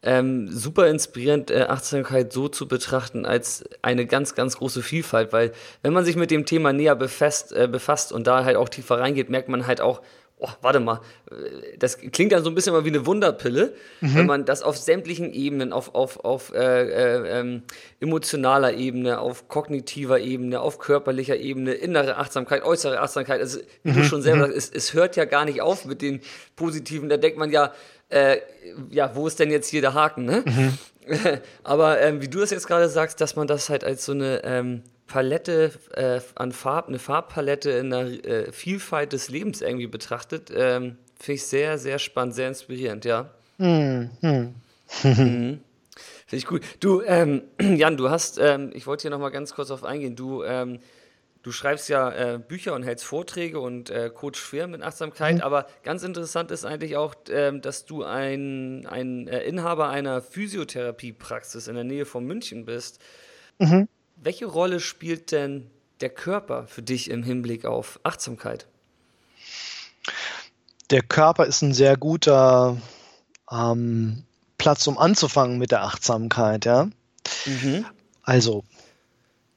ähm, super inspirierend, äh, Achtsamkeit so zu betrachten als eine ganz, ganz große Vielfalt, weil wenn man sich mit dem Thema näher befasst, äh, befasst und da halt auch tiefer reingeht, merkt man halt auch, oh, warte mal, äh, das klingt dann so ein bisschen mal wie eine Wunderpille, mhm. wenn man das auf sämtlichen Ebenen, auf, auf, auf äh, äh, ähm, emotionaler Ebene, auf kognitiver Ebene, auf körperlicher Ebene, innere Achtsamkeit, äußere Achtsamkeit, also wie mhm. du schon selber mhm. sagst, es, es hört ja gar nicht auf mit den positiven, da denkt man ja, äh, ja, wo ist denn jetzt hier der Haken, ne? Mhm. Aber ähm, wie du es jetzt gerade sagst, dass man das halt als so eine ähm, Palette äh, an Farb, eine Farbpalette in der äh, Vielfalt des Lebens irgendwie betrachtet, ähm, finde ich sehr, sehr spannend, sehr inspirierend, ja. Mhm. mhm. Finde ich gut. Du, ähm, Jan, du hast, ähm, ich wollte hier nochmal ganz kurz auf eingehen, du ähm, Du schreibst ja äh, Bücher und hältst Vorträge und äh, coach Firmen mit Achtsamkeit, mhm. aber ganz interessant ist eigentlich auch, äh, dass du ein, ein äh, Inhaber einer Physiotherapiepraxis in der Nähe von München bist. Mhm. Welche Rolle spielt denn der Körper für dich im Hinblick auf Achtsamkeit? Der Körper ist ein sehr guter ähm, Platz, um anzufangen mit der Achtsamkeit, ja. Mhm. Also.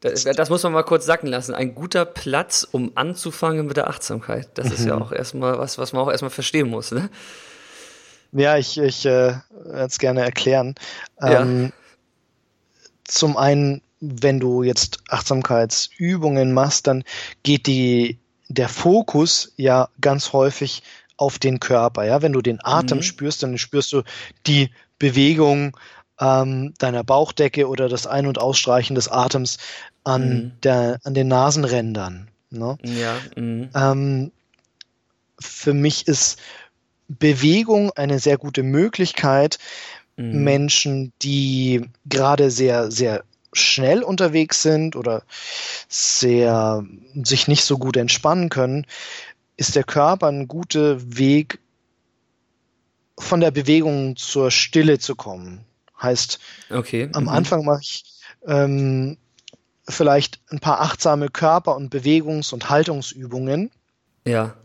Das, das, muss man mal kurz sacken lassen. Ein guter Platz, um anzufangen mit der Achtsamkeit. Das mhm. ist ja mhm. auch erstmal was, was man auch erstmal verstehen muss, ne? Ja, ich, ich äh, werde es gerne erklären. Ähm, ja. Zum einen, wenn du jetzt Achtsamkeitsübungen machst, dann geht die, der Fokus ja ganz häufig auf den Körper. Ja, wenn du den Atem mhm. spürst, dann spürst du die Bewegung ähm, deiner Bauchdecke oder das Ein- und Ausstreichen des Atems an, mhm. der, an den Nasenrändern. Ne? Ja. Mhm. Ähm, für mich ist Bewegung eine sehr gute Möglichkeit, mhm. Menschen, die gerade sehr, sehr schnell unterwegs sind oder sehr sich nicht so gut entspannen können, ist der Körper ein guter Weg, von der Bewegung zur Stille zu kommen. Heißt, okay. am mhm. Anfang mache ich ähm, vielleicht ein paar achtsame Körper- und Bewegungs- und Haltungsübungen. Ja.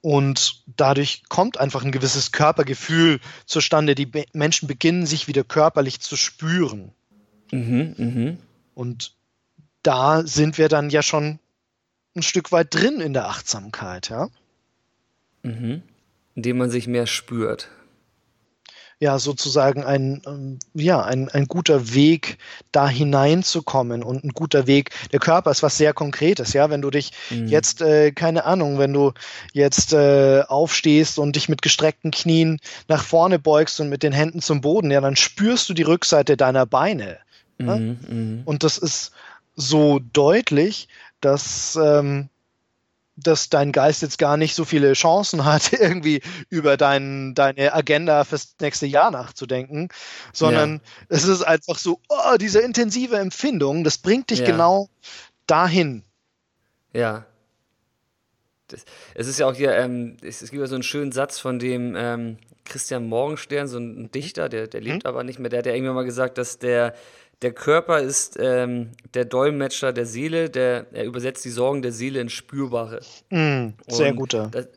Und dadurch kommt einfach ein gewisses Körpergefühl zustande. Die Be Menschen beginnen sich wieder körperlich zu spüren. Mhm, mh. Und da sind wir dann ja schon ein Stück weit drin in der Achtsamkeit, ja. Mhm. Indem man sich mehr spürt ja sozusagen ein, ähm, ja, ein, ein guter Weg, da hineinzukommen und ein guter Weg. Der Körper ist was sehr Konkretes, ja. Wenn du dich mhm. jetzt, äh, keine Ahnung, wenn du jetzt äh, aufstehst und dich mit gestreckten Knien nach vorne beugst und mit den Händen zum Boden, ja, dann spürst du die Rückseite deiner Beine. Mhm, ja? Mhm. Und das ist so deutlich, dass ähm, dass dein Geist jetzt gar nicht so viele Chancen hat, irgendwie über dein, deine Agenda fürs nächste Jahr nachzudenken, sondern ja. es ist einfach so, oh, diese intensive Empfindung, das bringt dich ja. genau dahin. Ja. Das, es ist ja auch hier, ähm, es, es, gibt ja so einen schönen Satz von dem ähm, Christian Morgenstern, so ein Dichter, der, der lebt hm? aber nicht mehr, der hat ja irgendwann mal gesagt, dass der der Körper ist ähm, der Dolmetscher der Seele, der, er übersetzt die Sorgen der Seele in Spürbare. Mm, sehr guter. Das,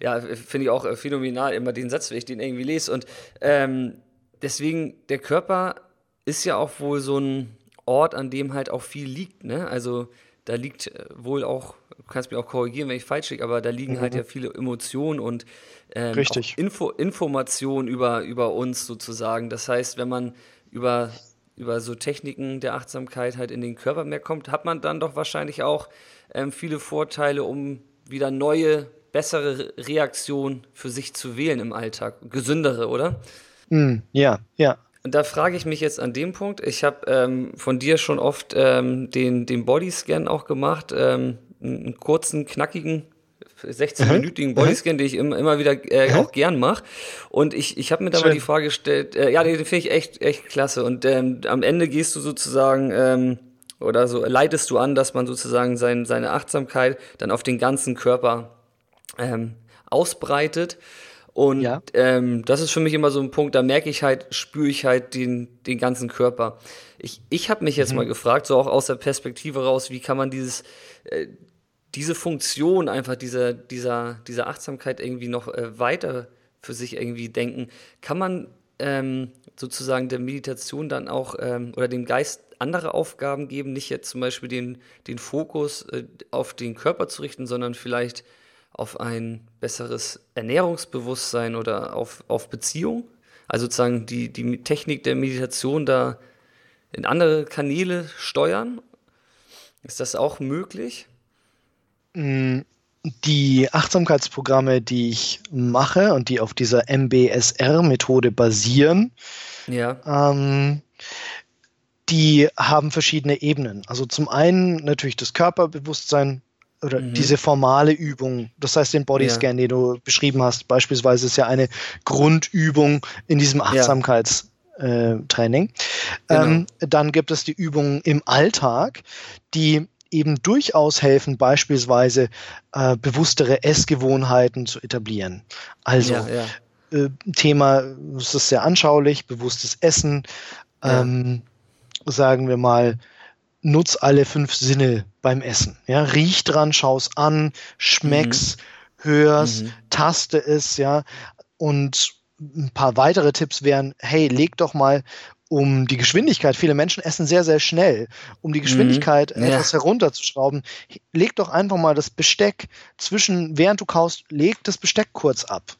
ja, finde ich auch äh, phänomenal, immer den Satz, wenn ich den irgendwie lese. Und ähm, deswegen, der Körper ist ja auch wohl so ein Ort, an dem halt auch viel liegt. Ne? Also da liegt äh, wohl auch, du kannst mich auch korrigieren, wenn ich falsch liege, aber da liegen halt mhm. halt ja viele Emotionen und ähm, Info, Informationen über, über uns sozusagen. Das heißt, wenn man über über so Techniken der Achtsamkeit halt in den Körper mehr kommt, hat man dann doch wahrscheinlich auch ähm, viele Vorteile, um wieder neue, bessere Reaktionen für sich zu wählen im Alltag. Gesündere, oder? Mm, ja, ja. Und da frage ich mich jetzt an dem Punkt, ich habe ähm, von dir schon oft ähm, den, den Bodyscan auch gemacht, ähm, einen kurzen, knackigen 16-minütigen Bodyscan, den ich immer, immer wieder äh, auch gern mache. Und ich, ich habe mir da Schön. mal die Frage gestellt, äh, ja, den finde ich echt, echt klasse. Und ähm, am Ende gehst du sozusagen ähm, oder so leitest du an, dass man sozusagen sein, seine Achtsamkeit dann auf den ganzen Körper ähm, ausbreitet. Und ja. ähm, das ist für mich immer so ein Punkt, da merke ich halt, spüre ich halt den, den ganzen Körper. Ich, ich habe mich jetzt mhm. mal gefragt, so auch aus der Perspektive raus, wie kann man dieses, äh, diese Funktion einfach dieser, dieser, dieser Achtsamkeit irgendwie noch äh, weiter für sich irgendwie denken, kann man ähm, sozusagen der Meditation dann auch ähm, oder dem Geist andere Aufgaben geben, nicht jetzt zum Beispiel den, den Fokus äh, auf den Körper zu richten, sondern vielleicht auf ein besseres Ernährungsbewusstsein oder auf, auf Beziehung? Also sozusagen die, die Technik der Meditation da in andere Kanäle steuern? Ist das auch möglich? Mm, die Achtsamkeitsprogramme, die ich mache und die auf dieser MBSR-Methode basieren, ja. ähm, die haben verschiedene Ebenen. Also zum einen natürlich das Körperbewusstsein oder mhm. diese formale Übung. Das heißt, den Bodyscan, ja. den du beschrieben hast, beispielsweise ist ja eine Grundübung in diesem Achtsamkeitstraining. Äh, genau. ähm, dann gibt es die Übungen im Alltag, die eben durchaus helfen, beispielsweise äh, bewusstere Essgewohnheiten zu etablieren. Also ja, ja. Äh, Thema, es ist sehr anschaulich, bewusstes Essen, ähm, sagen wir mal, nutz alle fünf Sinne beim Essen. Ja, riech dran, schau's an, schmeck's, mhm. hör's, mhm. taste es, ja. Und ein paar weitere Tipps wären, hey, leg doch mal um die Geschwindigkeit, viele Menschen essen sehr, sehr schnell, um die mhm. Geschwindigkeit mhm. etwas herunterzuschrauben, leg doch einfach mal das Besteck zwischen, während du kaust, leg das Besteck kurz ab.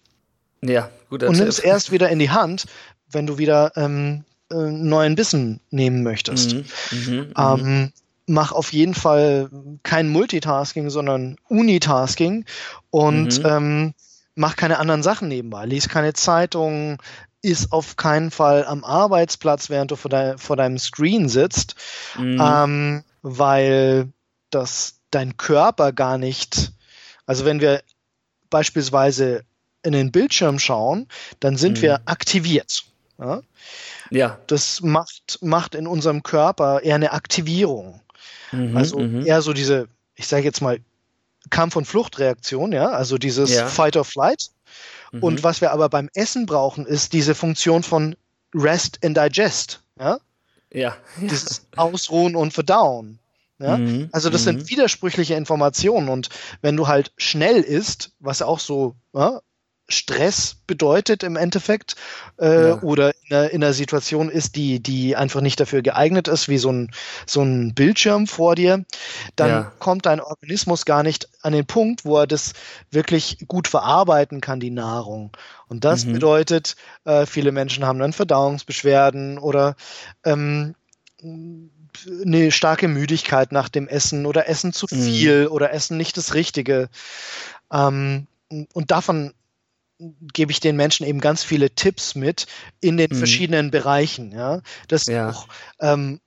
Ja, gut. Und nimm es erst wieder in die Hand, wenn du wieder ähm, äh, neuen Bissen nehmen möchtest. Mhm. Mhm. mhm. Ähm, mach auf jeden Fall kein Multitasking, sondern Unitasking und mhm. ähm, mach keine anderen Sachen nebenbei. Lies keine Zeitungen, ist auf keinen Fall am Arbeitsplatz, während du vor, de vor deinem Screen sitzt, mhm. ähm, weil das dein Körper gar nicht, also wenn wir beispielsweise in den Bildschirm schauen, dann sind mhm. wir aktiviert. Ja? ja. Das macht, macht in unserem Körper eher eine Aktivierung. Mhm, also mhm. eher so diese, ich sage jetzt mal, Kampf- und Fluchtreaktion, ja, also dieses ja. Fight or Flight. Mhm. Und was wir aber beim Essen brauchen, ist diese Funktion von Rest and Digest. Ja. Ja. Dieses Ausruhen und Verdauen. Ja? Mhm. Also das sind mhm. widersprüchliche Informationen und wenn du halt schnell isst, was auch so ja, Stress bedeutet im Endeffekt äh, ja. oder in einer, in einer, Situation ist, die, die einfach nicht dafür geeignet ist, wie so ein, so ein Bildschirm vor dir, dann ja. kommt dein Organismus gar nicht an den Punkt, wo er das wirklich gut verarbeiten kann, die Nahrung. Und das mhm. bedeutet, äh, viele Menschen haben dann Verdauungsbeschwerden oder ähm, eine starke Müdigkeit nach dem Essen oder Essen zu mhm. viel mhm. oder Essen nicht das Richtige. Ähm, und davon gebe ich den Menschen eben ganz viele Tipps mit in den mhm. verschiedenen Bereichen, ja, dass ja. auch ähm,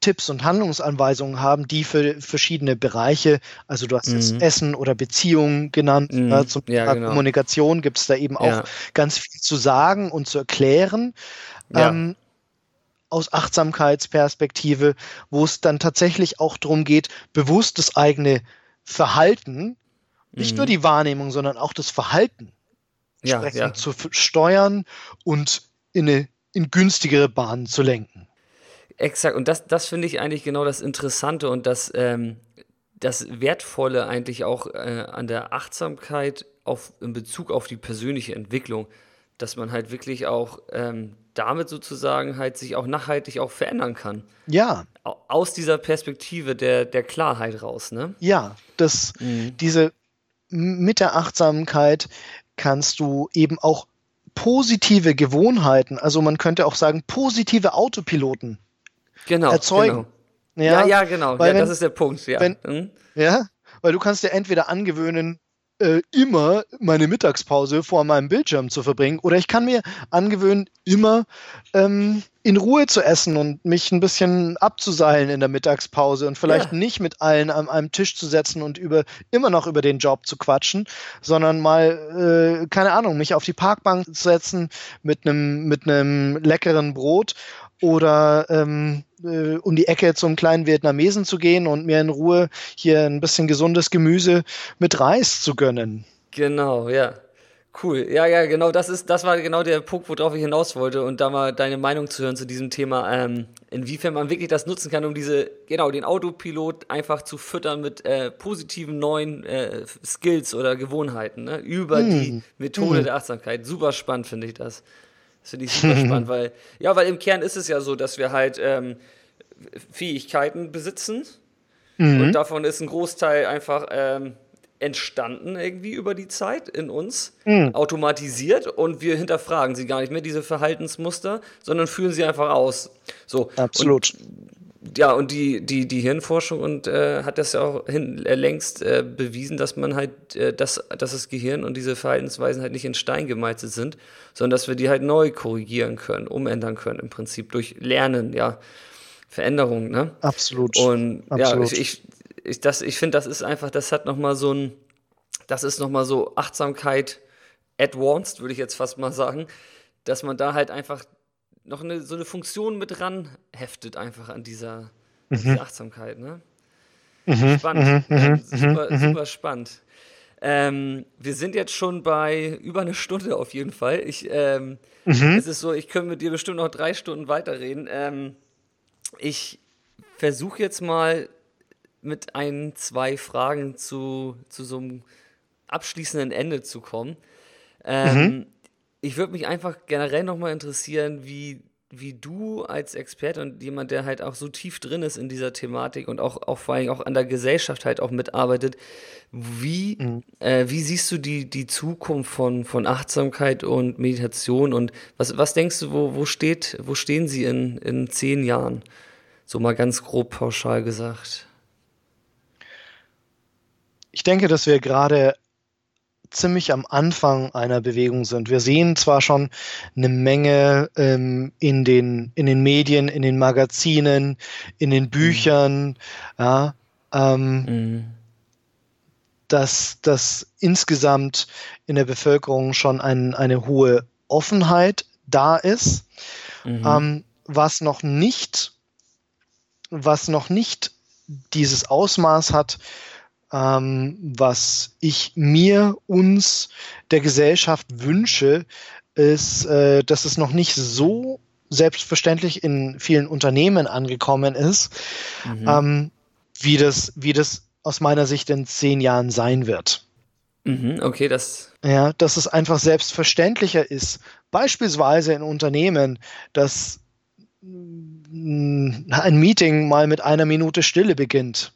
Tipps und Handlungsanweisungen haben, die für verschiedene Bereiche, also du hast mhm. jetzt Essen oder Beziehungen genannt, mhm. ja, zum Thema ja, genau. Kommunikation gibt es da eben auch ganz viel zu sagen und zu erklären. Ähm, aus Achtsamkeitsperspektive, wo es dann tatsächlich auch darum geht, bewusst das eigene Verhalten, nicht nur mhm. die Wahrnehmung, sondern auch das Verhalten ja, ja. zu steuern und in, eine, in günstigere Bahnen zu lenken. Exakt, und das, das finde ich eigentlich genau das Interessante und das, ähm, das Wertvolle eigentlich auch äh, an der Achtsamkeit auf, in Bezug auf die persönliche Entwicklung, dass man halt wirklich auch ähm, damit sozusagen halt sich auch nachhaltig auch verändern kann. Ja. Aus dieser Perspektive der, der Klarheit raus, ne? Ja, das, mhm. diese mit der Achtsamkeit kannst du eben auch positive Gewohnheiten, also man könnte auch sagen positive Autopiloten genau, erzeugen. Genau. Ja, ja, ja, genau. Weil ja, wenn, das ist der Punkt. Ja. Wenn, mhm. ja, weil du kannst dir entweder angewöhnen, äh, immer meine Mittagspause vor meinem Bildschirm zu verbringen. Oder ich kann mir angewöhnen, immer ähm, in Ruhe zu essen und mich ein bisschen abzuseilen in der Mittagspause und vielleicht ja. nicht mit allen an einem Tisch zu setzen und über immer noch über den Job zu quatschen, sondern mal, äh, keine Ahnung, mich auf die Parkbank zu setzen mit einem mit einem leckeren Brot oder ähm, äh, um die Ecke zum kleinen Vietnamesen zu gehen und mir in Ruhe hier ein bisschen gesundes Gemüse mit Reis zu gönnen. Genau, ja. Cool. Ja, ja, genau, das ist, das war genau der Punkt, worauf ich hinaus wollte und da mal deine Meinung zu hören zu diesem Thema, ähm, inwiefern man wirklich das nutzen kann, um diese, genau, den Autopilot einfach zu füttern mit äh, positiven neuen äh, Skills oder Gewohnheiten, ne? Über hm. die Methode hm. der Achtsamkeit. Super spannend finde ich das. Das finde ich super spannend, weil, ja, weil im Kern ist es ja so, dass wir halt ähm, Fähigkeiten besitzen mhm. und davon ist ein Großteil einfach ähm, entstanden irgendwie über die Zeit in uns, mhm. automatisiert und wir hinterfragen sie gar nicht mehr, diese Verhaltensmuster, sondern führen sie einfach aus. So. Absolut. Und ja, und die, die, die Hirnforschung und äh, hat das ja auch hin, äh, längst äh, bewiesen, dass man halt, äh, dass, dass das Gehirn und diese Verhaltensweisen halt nicht in Stein gemeißelt sind, sondern dass wir die halt neu korrigieren können, umändern können, im Prinzip durch Lernen, ja. Veränderung, ne? Absolut. Und Absolut. ja, ich, ich, ich, ich finde, das ist einfach, das hat nochmal so ein, das ist nochmal so Achtsamkeit advanced, würde ich jetzt fast mal sagen, dass man da halt einfach noch eine, so eine Funktion mit ran heftet, einfach an dieser, mhm. dieser Achtsamkeit. Ne? Mhm. Spannend. Mhm. Ja, mhm. super, mhm. super spannend. Ähm, wir sind jetzt schon bei über eine Stunde auf jeden Fall. Ich, ähm, Es ist so, ich könnte mit dir bestimmt noch drei Stunden weiterreden. Ähm, ich versuche jetzt mal mit ein, zwei Fragen zu, zu so einem abschließenden Ende zu kommen. Ähm, mhm. Ich würde mich einfach generell nochmal interessieren, wie, wie du als Experte und jemand, der halt auch so tief drin ist in dieser Thematik und auch, auch vor allem auch an der Gesellschaft halt auch mitarbeitet, wie, mhm. äh, wie siehst du die, die Zukunft von, von Achtsamkeit und Meditation und was, was denkst du, wo, wo, steht, wo stehen sie in, in zehn Jahren? So mal ganz grob pauschal gesagt. Ich denke, dass wir gerade ziemlich am Anfang einer Bewegung sind. Wir sehen zwar schon eine Menge ähm, in, den, in den Medien, in den Magazinen, in den Büchern, mhm. ja, ähm, mhm. dass, dass insgesamt in der Bevölkerung schon ein, eine hohe Offenheit da ist, mhm. ähm, was noch nicht, was noch nicht dieses Ausmaß hat, ähm, was ich mir, uns, der Gesellschaft wünsche, ist, äh, dass es noch nicht so selbstverständlich in vielen Unternehmen angekommen ist, mhm. ähm, wie, das, wie das aus meiner Sicht in zehn Jahren sein wird. Mhm, okay, das. Ja, dass es einfach selbstverständlicher ist, beispielsweise in Unternehmen, dass mm, ein Meeting mal mit einer Minute Stille beginnt.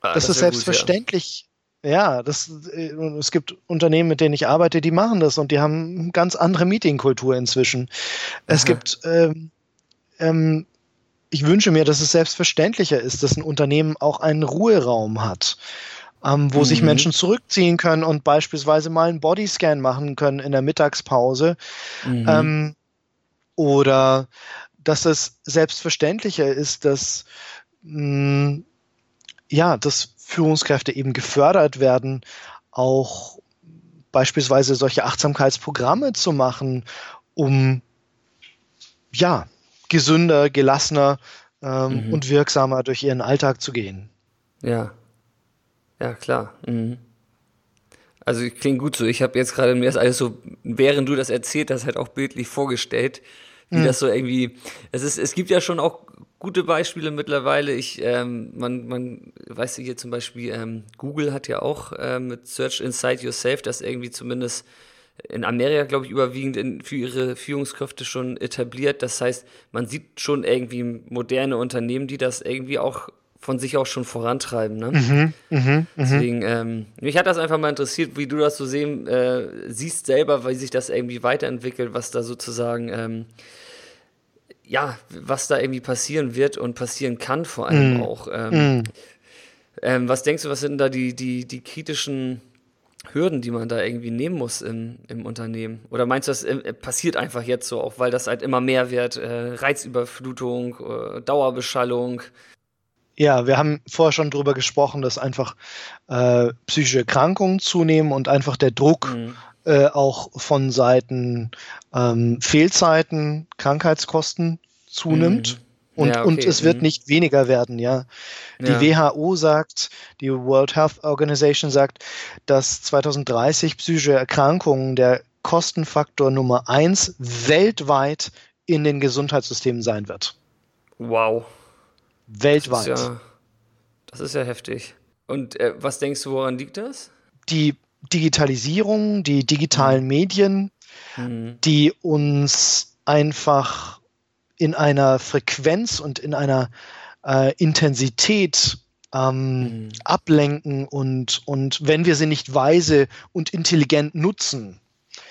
Ah, das, das, ist selbstverständlich. Gut, ja. ja, das, äh, es gibt Unternehmen, mit denen ich arbeite, die machen das und die haben ganz andere Meetingkultur inzwischen. Es Aha. gibt, ähm, ähm, ich wünsche mir, dass es selbstverständlicher ist, dass ein Unternehmen auch einen Ruheraum hat. Ähm, wo mhm. sich Menschen zurückziehen können und beispielsweise mal einen Bodyscan machen können in der Mittagspause. Mhm. Ähm, oder dass es selbstverständlicher ist, dass mh, mm, ja, dass Führungskräfte eben gefördert werden, auch beispielsweise solche Achtsamkeitsprogramme zu machen, um ja gesünder, gelassener ähm, mhm. und wirksamer durch ihren Alltag zu gehen. Ja, ja klar. Mhm. Also klingt gut so. Ich habe jetzt gerade mir das alles so, während du das erzählt hast, halt auch bildlich vorgestellt, wie mhm. das so irgendwie. Es ist, es gibt ja schon auch gute Beispiele mittlerweile. Ich, ähm, man, man, weißt du hier zum Beispiel, ähm, Google hat ja auch ähm, mit Search Inside Yourself das irgendwie zumindest in Amerika, glaube ich, überwiegend in, für ihre Führungskräfte schon etabliert. Das heißt, man sieht schon irgendwie moderne Unternehmen, die das irgendwie auch von sich auch schon vorantreiben. Ne? Mhm, mh, mh. Deswegen, ähm, mich hat das einfach mal interessiert, wie du das so sehen, äh, siehst selber, wie sich das irgendwie weiterentwickelt, was da sozusagen ähm, ja, was da irgendwie passieren wird und passieren kann, vor allem mm. auch. Ähm, mm. ähm, was denkst du, was sind da die, die, die kritischen Hürden, die man da irgendwie nehmen muss im, im Unternehmen? Oder meinst du, das äh, passiert einfach jetzt so, auch weil das halt immer mehr wird? Äh, Reizüberflutung, äh, Dauerbeschallung? Ja, wir haben vorher schon darüber gesprochen, dass einfach äh, psychische Erkrankungen zunehmen und einfach der Druck mhm. Äh, auch von Seiten ähm, Fehlzeiten, Krankheitskosten zunimmt. Mhm. Und, ja, okay. und es wird mhm. nicht weniger werden, ja. Die ja. WHO sagt, die World Health Organization sagt, dass 2030 psychische Erkrankungen der Kostenfaktor Nummer eins weltweit in den Gesundheitssystemen sein wird. Wow. Weltweit. Das ist ja, das ist ja heftig. Und äh, was denkst du, woran liegt das? Die Digitalisierung, die digitalen mhm. Medien, mhm. die uns einfach in einer Frequenz und in einer äh, Intensität ähm, mhm. ablenken und, und wenn wir sie nicht weise und intelligent nutzen,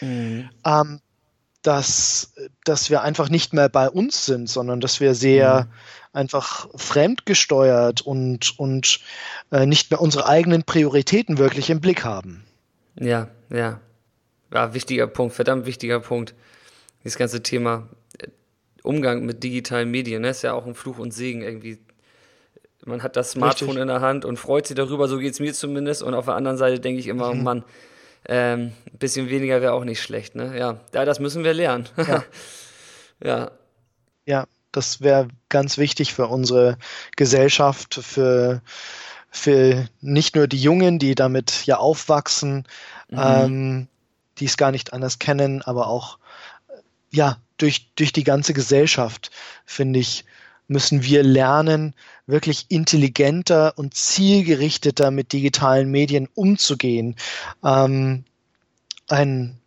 mhm. ähm, dass, dass wir einfach nicht mehr bei uns sind, sondern dass wir sehr mhm. einfach fremdgesteuert und, und äh, nicht mehr unsere eigenen Prioritäten wirklich im Blick haben. Ja, ja. Ja, wichtiger Punkt, verdammt wichtiger Punkt. Das ganze Thema äh, Umgang mit digitalen Medien, ne, ist ja auch ein Fluch und Segen irgendwie. Man hat das Smartphone Richtig. in der Hand und freut sich darüber, so geht es mir zumindest. Und auf der anderen Seite denke ich immer, mhm. Mann, ähm, ein bisschen weniger wäre auch nicht schlecht, ne? Ja, ja das müssen wir lernen. Ja. ja. Ja, das wäre ganz wichtig für unsere Gesellschaft, für für nicht nur die Jungen, die damit ja aufwachsen, mhm. ähm, die es gar nicht anders kennen, aber auch ja durch durch die ganze Gesellschaft finde ich müssen wir lernen, wirklich intelligenter und zielgerichteter mit digitalen Medien umzugehen. Ähm, ein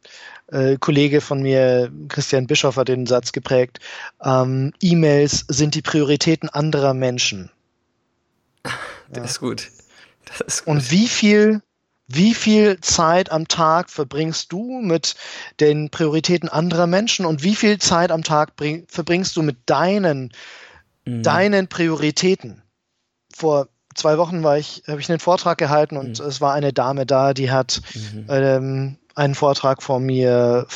äh, Kollege von mir, Christian Bischoff, hat den Satz geprägt, ähm, E-Mails sind die Prioritäten anderer Menschen. Das ist gut. Das ist gut. Und wie viel wie viel Zeit am Tag verbringst du mit den Prioritäten anderer Menschen und wie viel Zeit am Tag bring, verbringst du mit deinen, mhm. deinen Prioritäten? Vor zwei Wochen war ich, habe ich einen Vortrag gehalten und mhm. es war eine Dame da, die hat mhm. ähm, einen Vortrag von mir,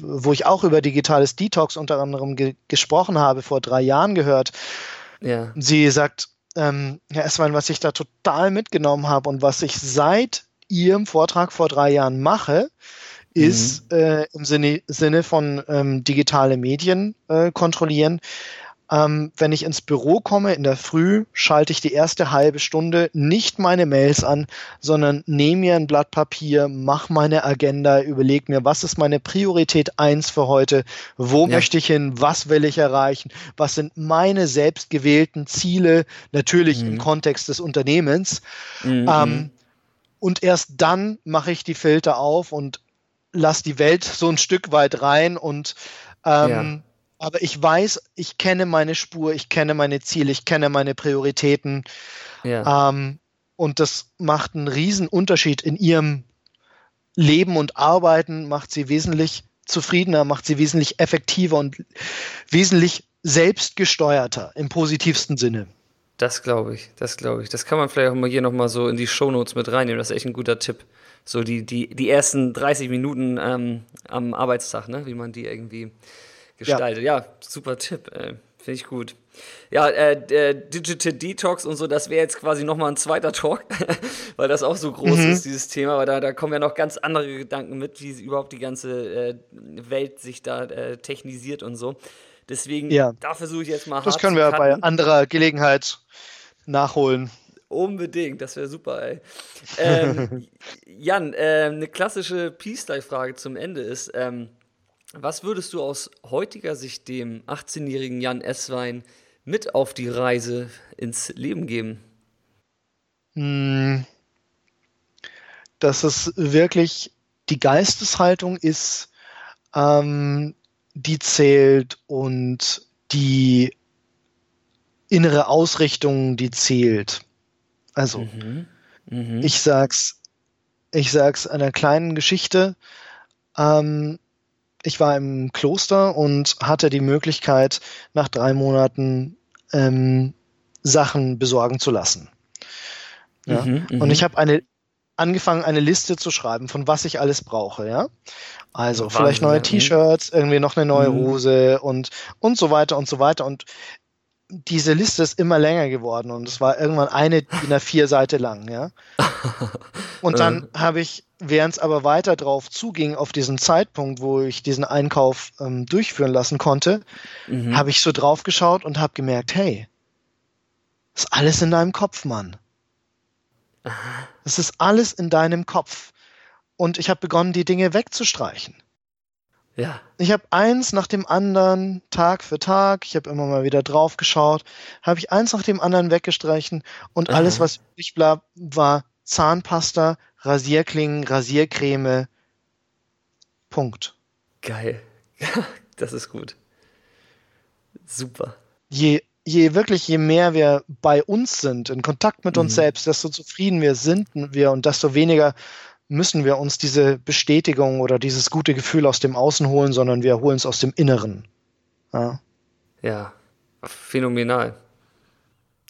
wo ich auch über digitales Detox unter anderem ge gesprochen habe, vor drei Jahren gehört. Ja. Sie sagt, ähm, Herr Esswein, was ich da total mitgenommen habe und was ich seit Ihrem Vortrag vor drei Jahren mache, ist mhm. äh, im Sinne, Sinne von ähm, digitale Medien äh, kontrollieren. Ähm, wenn ich ins Büro komme in der Früh, schalte ich die erste halbe Stunde nicht meine Mails an, sondern nehme mir ein Blatt Papier, mache meine Agenda, überlege mir, was ist meine Priorität eins für heute, wo ja. möchte ich hin, was will ich erreichen, was sind meine selbst gewählten Ziele, natürlich mhm. im Kontext des Unternehmens. Mhm. Ähm, und erst dann mache ich die Filter auf und lasse die Welt so ein Stück weit rein und ähm, ja. Aber ich weiß, ich kenne meine Spur, ich kenne meine Ziele, ich kenne meine Prioritäten ja. ähm, und das macht einen riesen Unterschied in ihrem Leben und Arbeiten, macht sie wesentlich zufriedener, macht sie wesentlich effektiver und wesentlich selbstgesteuerter im positivsten Sinne. Das glaube ich, das glaube ich. Das kann man vielleicht auch mal hier nochmal so in die Shownotes mit reinnehmen. Das ist echt ein guter Tipp. So die, die, die ersten 30 Minuten ähm, am Arbeitstag, ne? wie man die irgendwie gestaltet. Ja, ja super Tipp. Äh, Finde ich gut. Ja, äh, Digital Detox und so, das wäre jetzt quasi nochmal ein zweiter Talk, weil das auch so groß mhm. ist, dieses Thema. Aber da, da kommen ja noch ganz andere Gedanken mit, wie überhaupt die ganze äh, Welt sich da äh, technisiert und so. Deswegen, ja. da versuche ich jetzt mal Das können wir bei anderer Gelegenheit nachholen. Unbedingt, das wäre super, ey. Ähm, Jan, äh, eine klassische Peace-Style-Frage zum Ende ist: ähm, Was würdest du aus heutiger Sicht dem 18-jährigen Jan Esswein mit auf die Reise ins Leben geben? Hm, dass es wirklich die Geisteshaltung ist, ähm, die zählt und die innere Ausrichtung, die zählt. Also, mhm. Mhm. ich sag's, ich sag's einer kleinen Geschichte. Ähm, ich war im Kloster und hatte die Möglichkeit, nach drei Monaten ähm, Sachen besorgen zu lassen. Ja? Mhm, und ich habe eine angefangen, eine Liste zu schreiben, von was ich alles brauche, ja. Also Wahnsinn, vielleicht neue T-Shirts, irgendwie noch eine neue mhm. Hose und, und so weiter und so weiter. Und diese Liste ist immer länger geworden und es war irgendwann eine DIN A4 Seite lang, ja. Und dann habe ich, während es aber weiter drauf zuging, auf diesen Zeitpunkt, wo ich diesen Einkauf ähm, durchführen lassen konnte, mhm. habe ich so drauf geschaut und habe gemerkt, hey, ist alles in deinem Kopf, Mann. Es ist alles in deinem Kopf. Und ich habe begonnen, die Dinge wegzustreichen. Ja. Ich habe eins nach dem anderen, Tag für Tag, ich habe immer mal wieder drauf geschaut, habe ich eins nach dem anderen weggestreichen und Aha. alles, was übrig blieb, war Zahnpasta, Rasierklingen, Rasiercreme. Punkt. Geil. das ist gut. Super. Je je wirklich, je mehr wir bei uns sind, in Kontakt mit uns mhm. selbst, desto zufrieden wir sind wir und desto weniger müssen wir uns diese Bestätigung oder dieses gute Gefühl aus dem Außen holen, sondern wir holen es aus dem Inneren. Ja, ja phänomenal.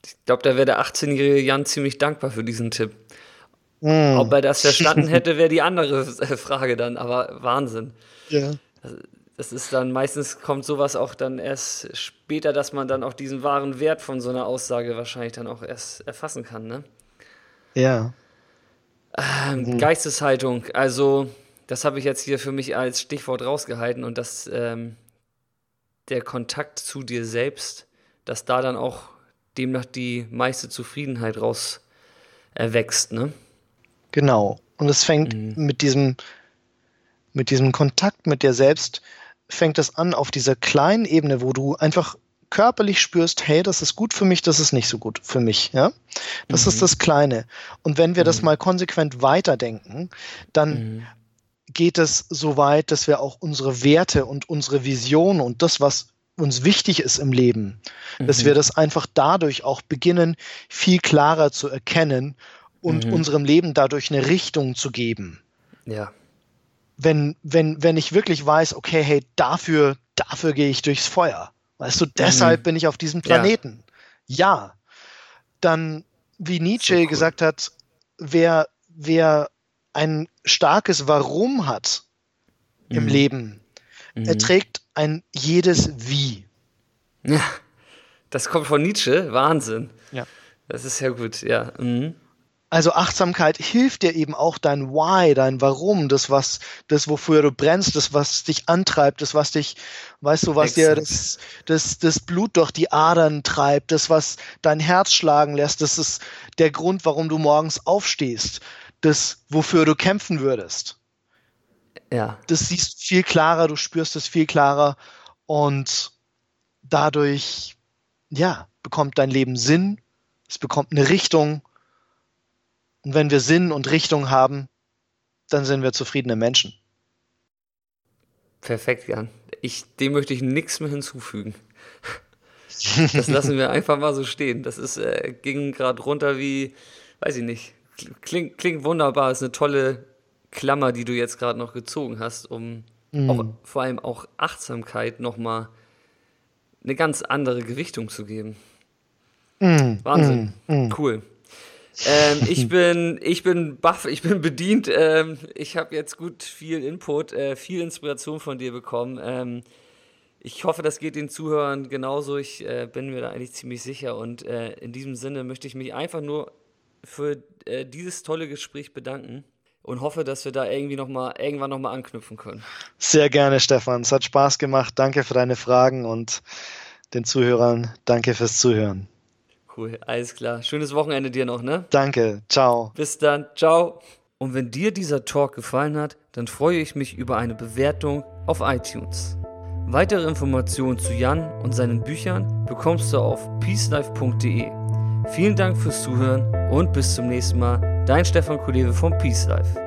Ich glaube, da wäre der 18-jährige Jan ziemlich dankbar für diesen Tipp. Mm. Ob er das verstanden hätte, wäre die andere Frage dann, aber Wahnsinn. Ja. Also, das ist dann meistens kommt sowas auch dann erst später, dass man dann auch diesen wahren Wert von so einer Aussage wahrscheinlich dann auch erst erfassen kann, ne? Ja. Ähm, mhm. Geisteshaltung, also das habe ich jetzt hier für mich als Stichwort rausgehalten und dass ähm, der Kontakt zu dir selbst, dass da dann auch demnach die meiste Zufriedenheit raus erwächst, ne? Genau. Und es fängt mhm. mit diesem mit diesem Kontakt mit dir selbst fängt es an auf dieser kleinen Ebene, wo du einfach körperlich spürst, hey, das ist gut für mich, das ist nicht so gut für mich. Ja? Das mhm. ist das Kleine. Und wenn wir mhm. das mal konsequent weiterdenken, dann mhm. geht es so weit, dass wir auch unsere Werte und unsere Vision und das, was uns wichtig ist im Leben, dass wir mhm. das einfach dadurch auch beginnen, viel klarer zu erkennen und mhm. unserem Leben dadurch eine Richtung zu geben. Ja. Wenn, wenn, wenn ich wirklich weiß, okay, hey, dafür, dafür gehe ich durchs Feuer. Weißt du, deshalb mhm. bin ich auf diesem Planeten. Ja. ja. Dann, wie Nietzsche so cool. gesagt hat, wer, wer ein starkes Warum hat mhm. im Leben, mhm. erträgt ein jedes Wie. Ja, das kommt von Nietzsche, Wahnsinn. Ja. Das ist ja gut, ja. Mhm. Also Achtsamkeit hilft dir eben auch dein Why, dein Warum, das was, das wofür du brennst, das was dich antreibt, das was dich, weißt du, was Exakt. dir das, das, das Blut durch die Adern treibt, das was dein Herz schlagen lässt, das ist der Grund, warum du morgens aufstehst, das wofür du kämpfen würdest. Ja. Das siehst du viel klarer, du spürst es viel klarer und dadurch, ja, bekommt dein Leben Sinn, es bekommt eine Richtung und wenn wir Sinn und Richtung haben, dann sind wir zufriedene Menschen. Perfekt, Jan. Ich, dem möchte ich nichts mehr hinzufügen. Das lassen wir einfach mal so stehen. Das ist, äh, ging gerade runter wie, weiß ich nicht, klingt, klingt wunderbar. Ist eine tolle Klammer, die du jetzt gerade noch gezogen hast, um mm. auch, vor allem auch Achtsamkeit nochmal eine ganz andere Gewichtung zu geben. Mm. Wahnsinn. Mm. Cool. Ähm, ich bin, ich bin baff, ich bin bedient. Ähm, ich habe jetzt gut viel Input, äh, viel Inspiration von dir bekommen. Ähm, ich hoffe, das geht den Zuhörern genauso. Ich äh, bin mir da eigentlich ziemlich sicher. Und äh, in diesem Sinne möchte ich mich einfach nur für äh, dieses tolle Gespräch bedanken und hoffe, dass wir da irgendwie noch mal, irgendwann nochmal anknüpfen können. Sehr gerne, Stefan. Es hat Spaß gemacht. Danke für deine Fragen und den Zuhörern danke fürs Zuhören. Cool, alles klar. Schönes Wochenende dir noch, ne? Danke, ciao. Bis dann, ciao. Und wenn dir dieser Talk gefallen hat, dann freue ich mich über eine Bewertung auf iTunes. Weitere Informationen zu Jan und seinen Büchern bekommst du auf peacelife.de. Vielen Dank fürs Zuhören und bis zum nächsten Mal. Dein Stefan Kuleve vom Peace Life.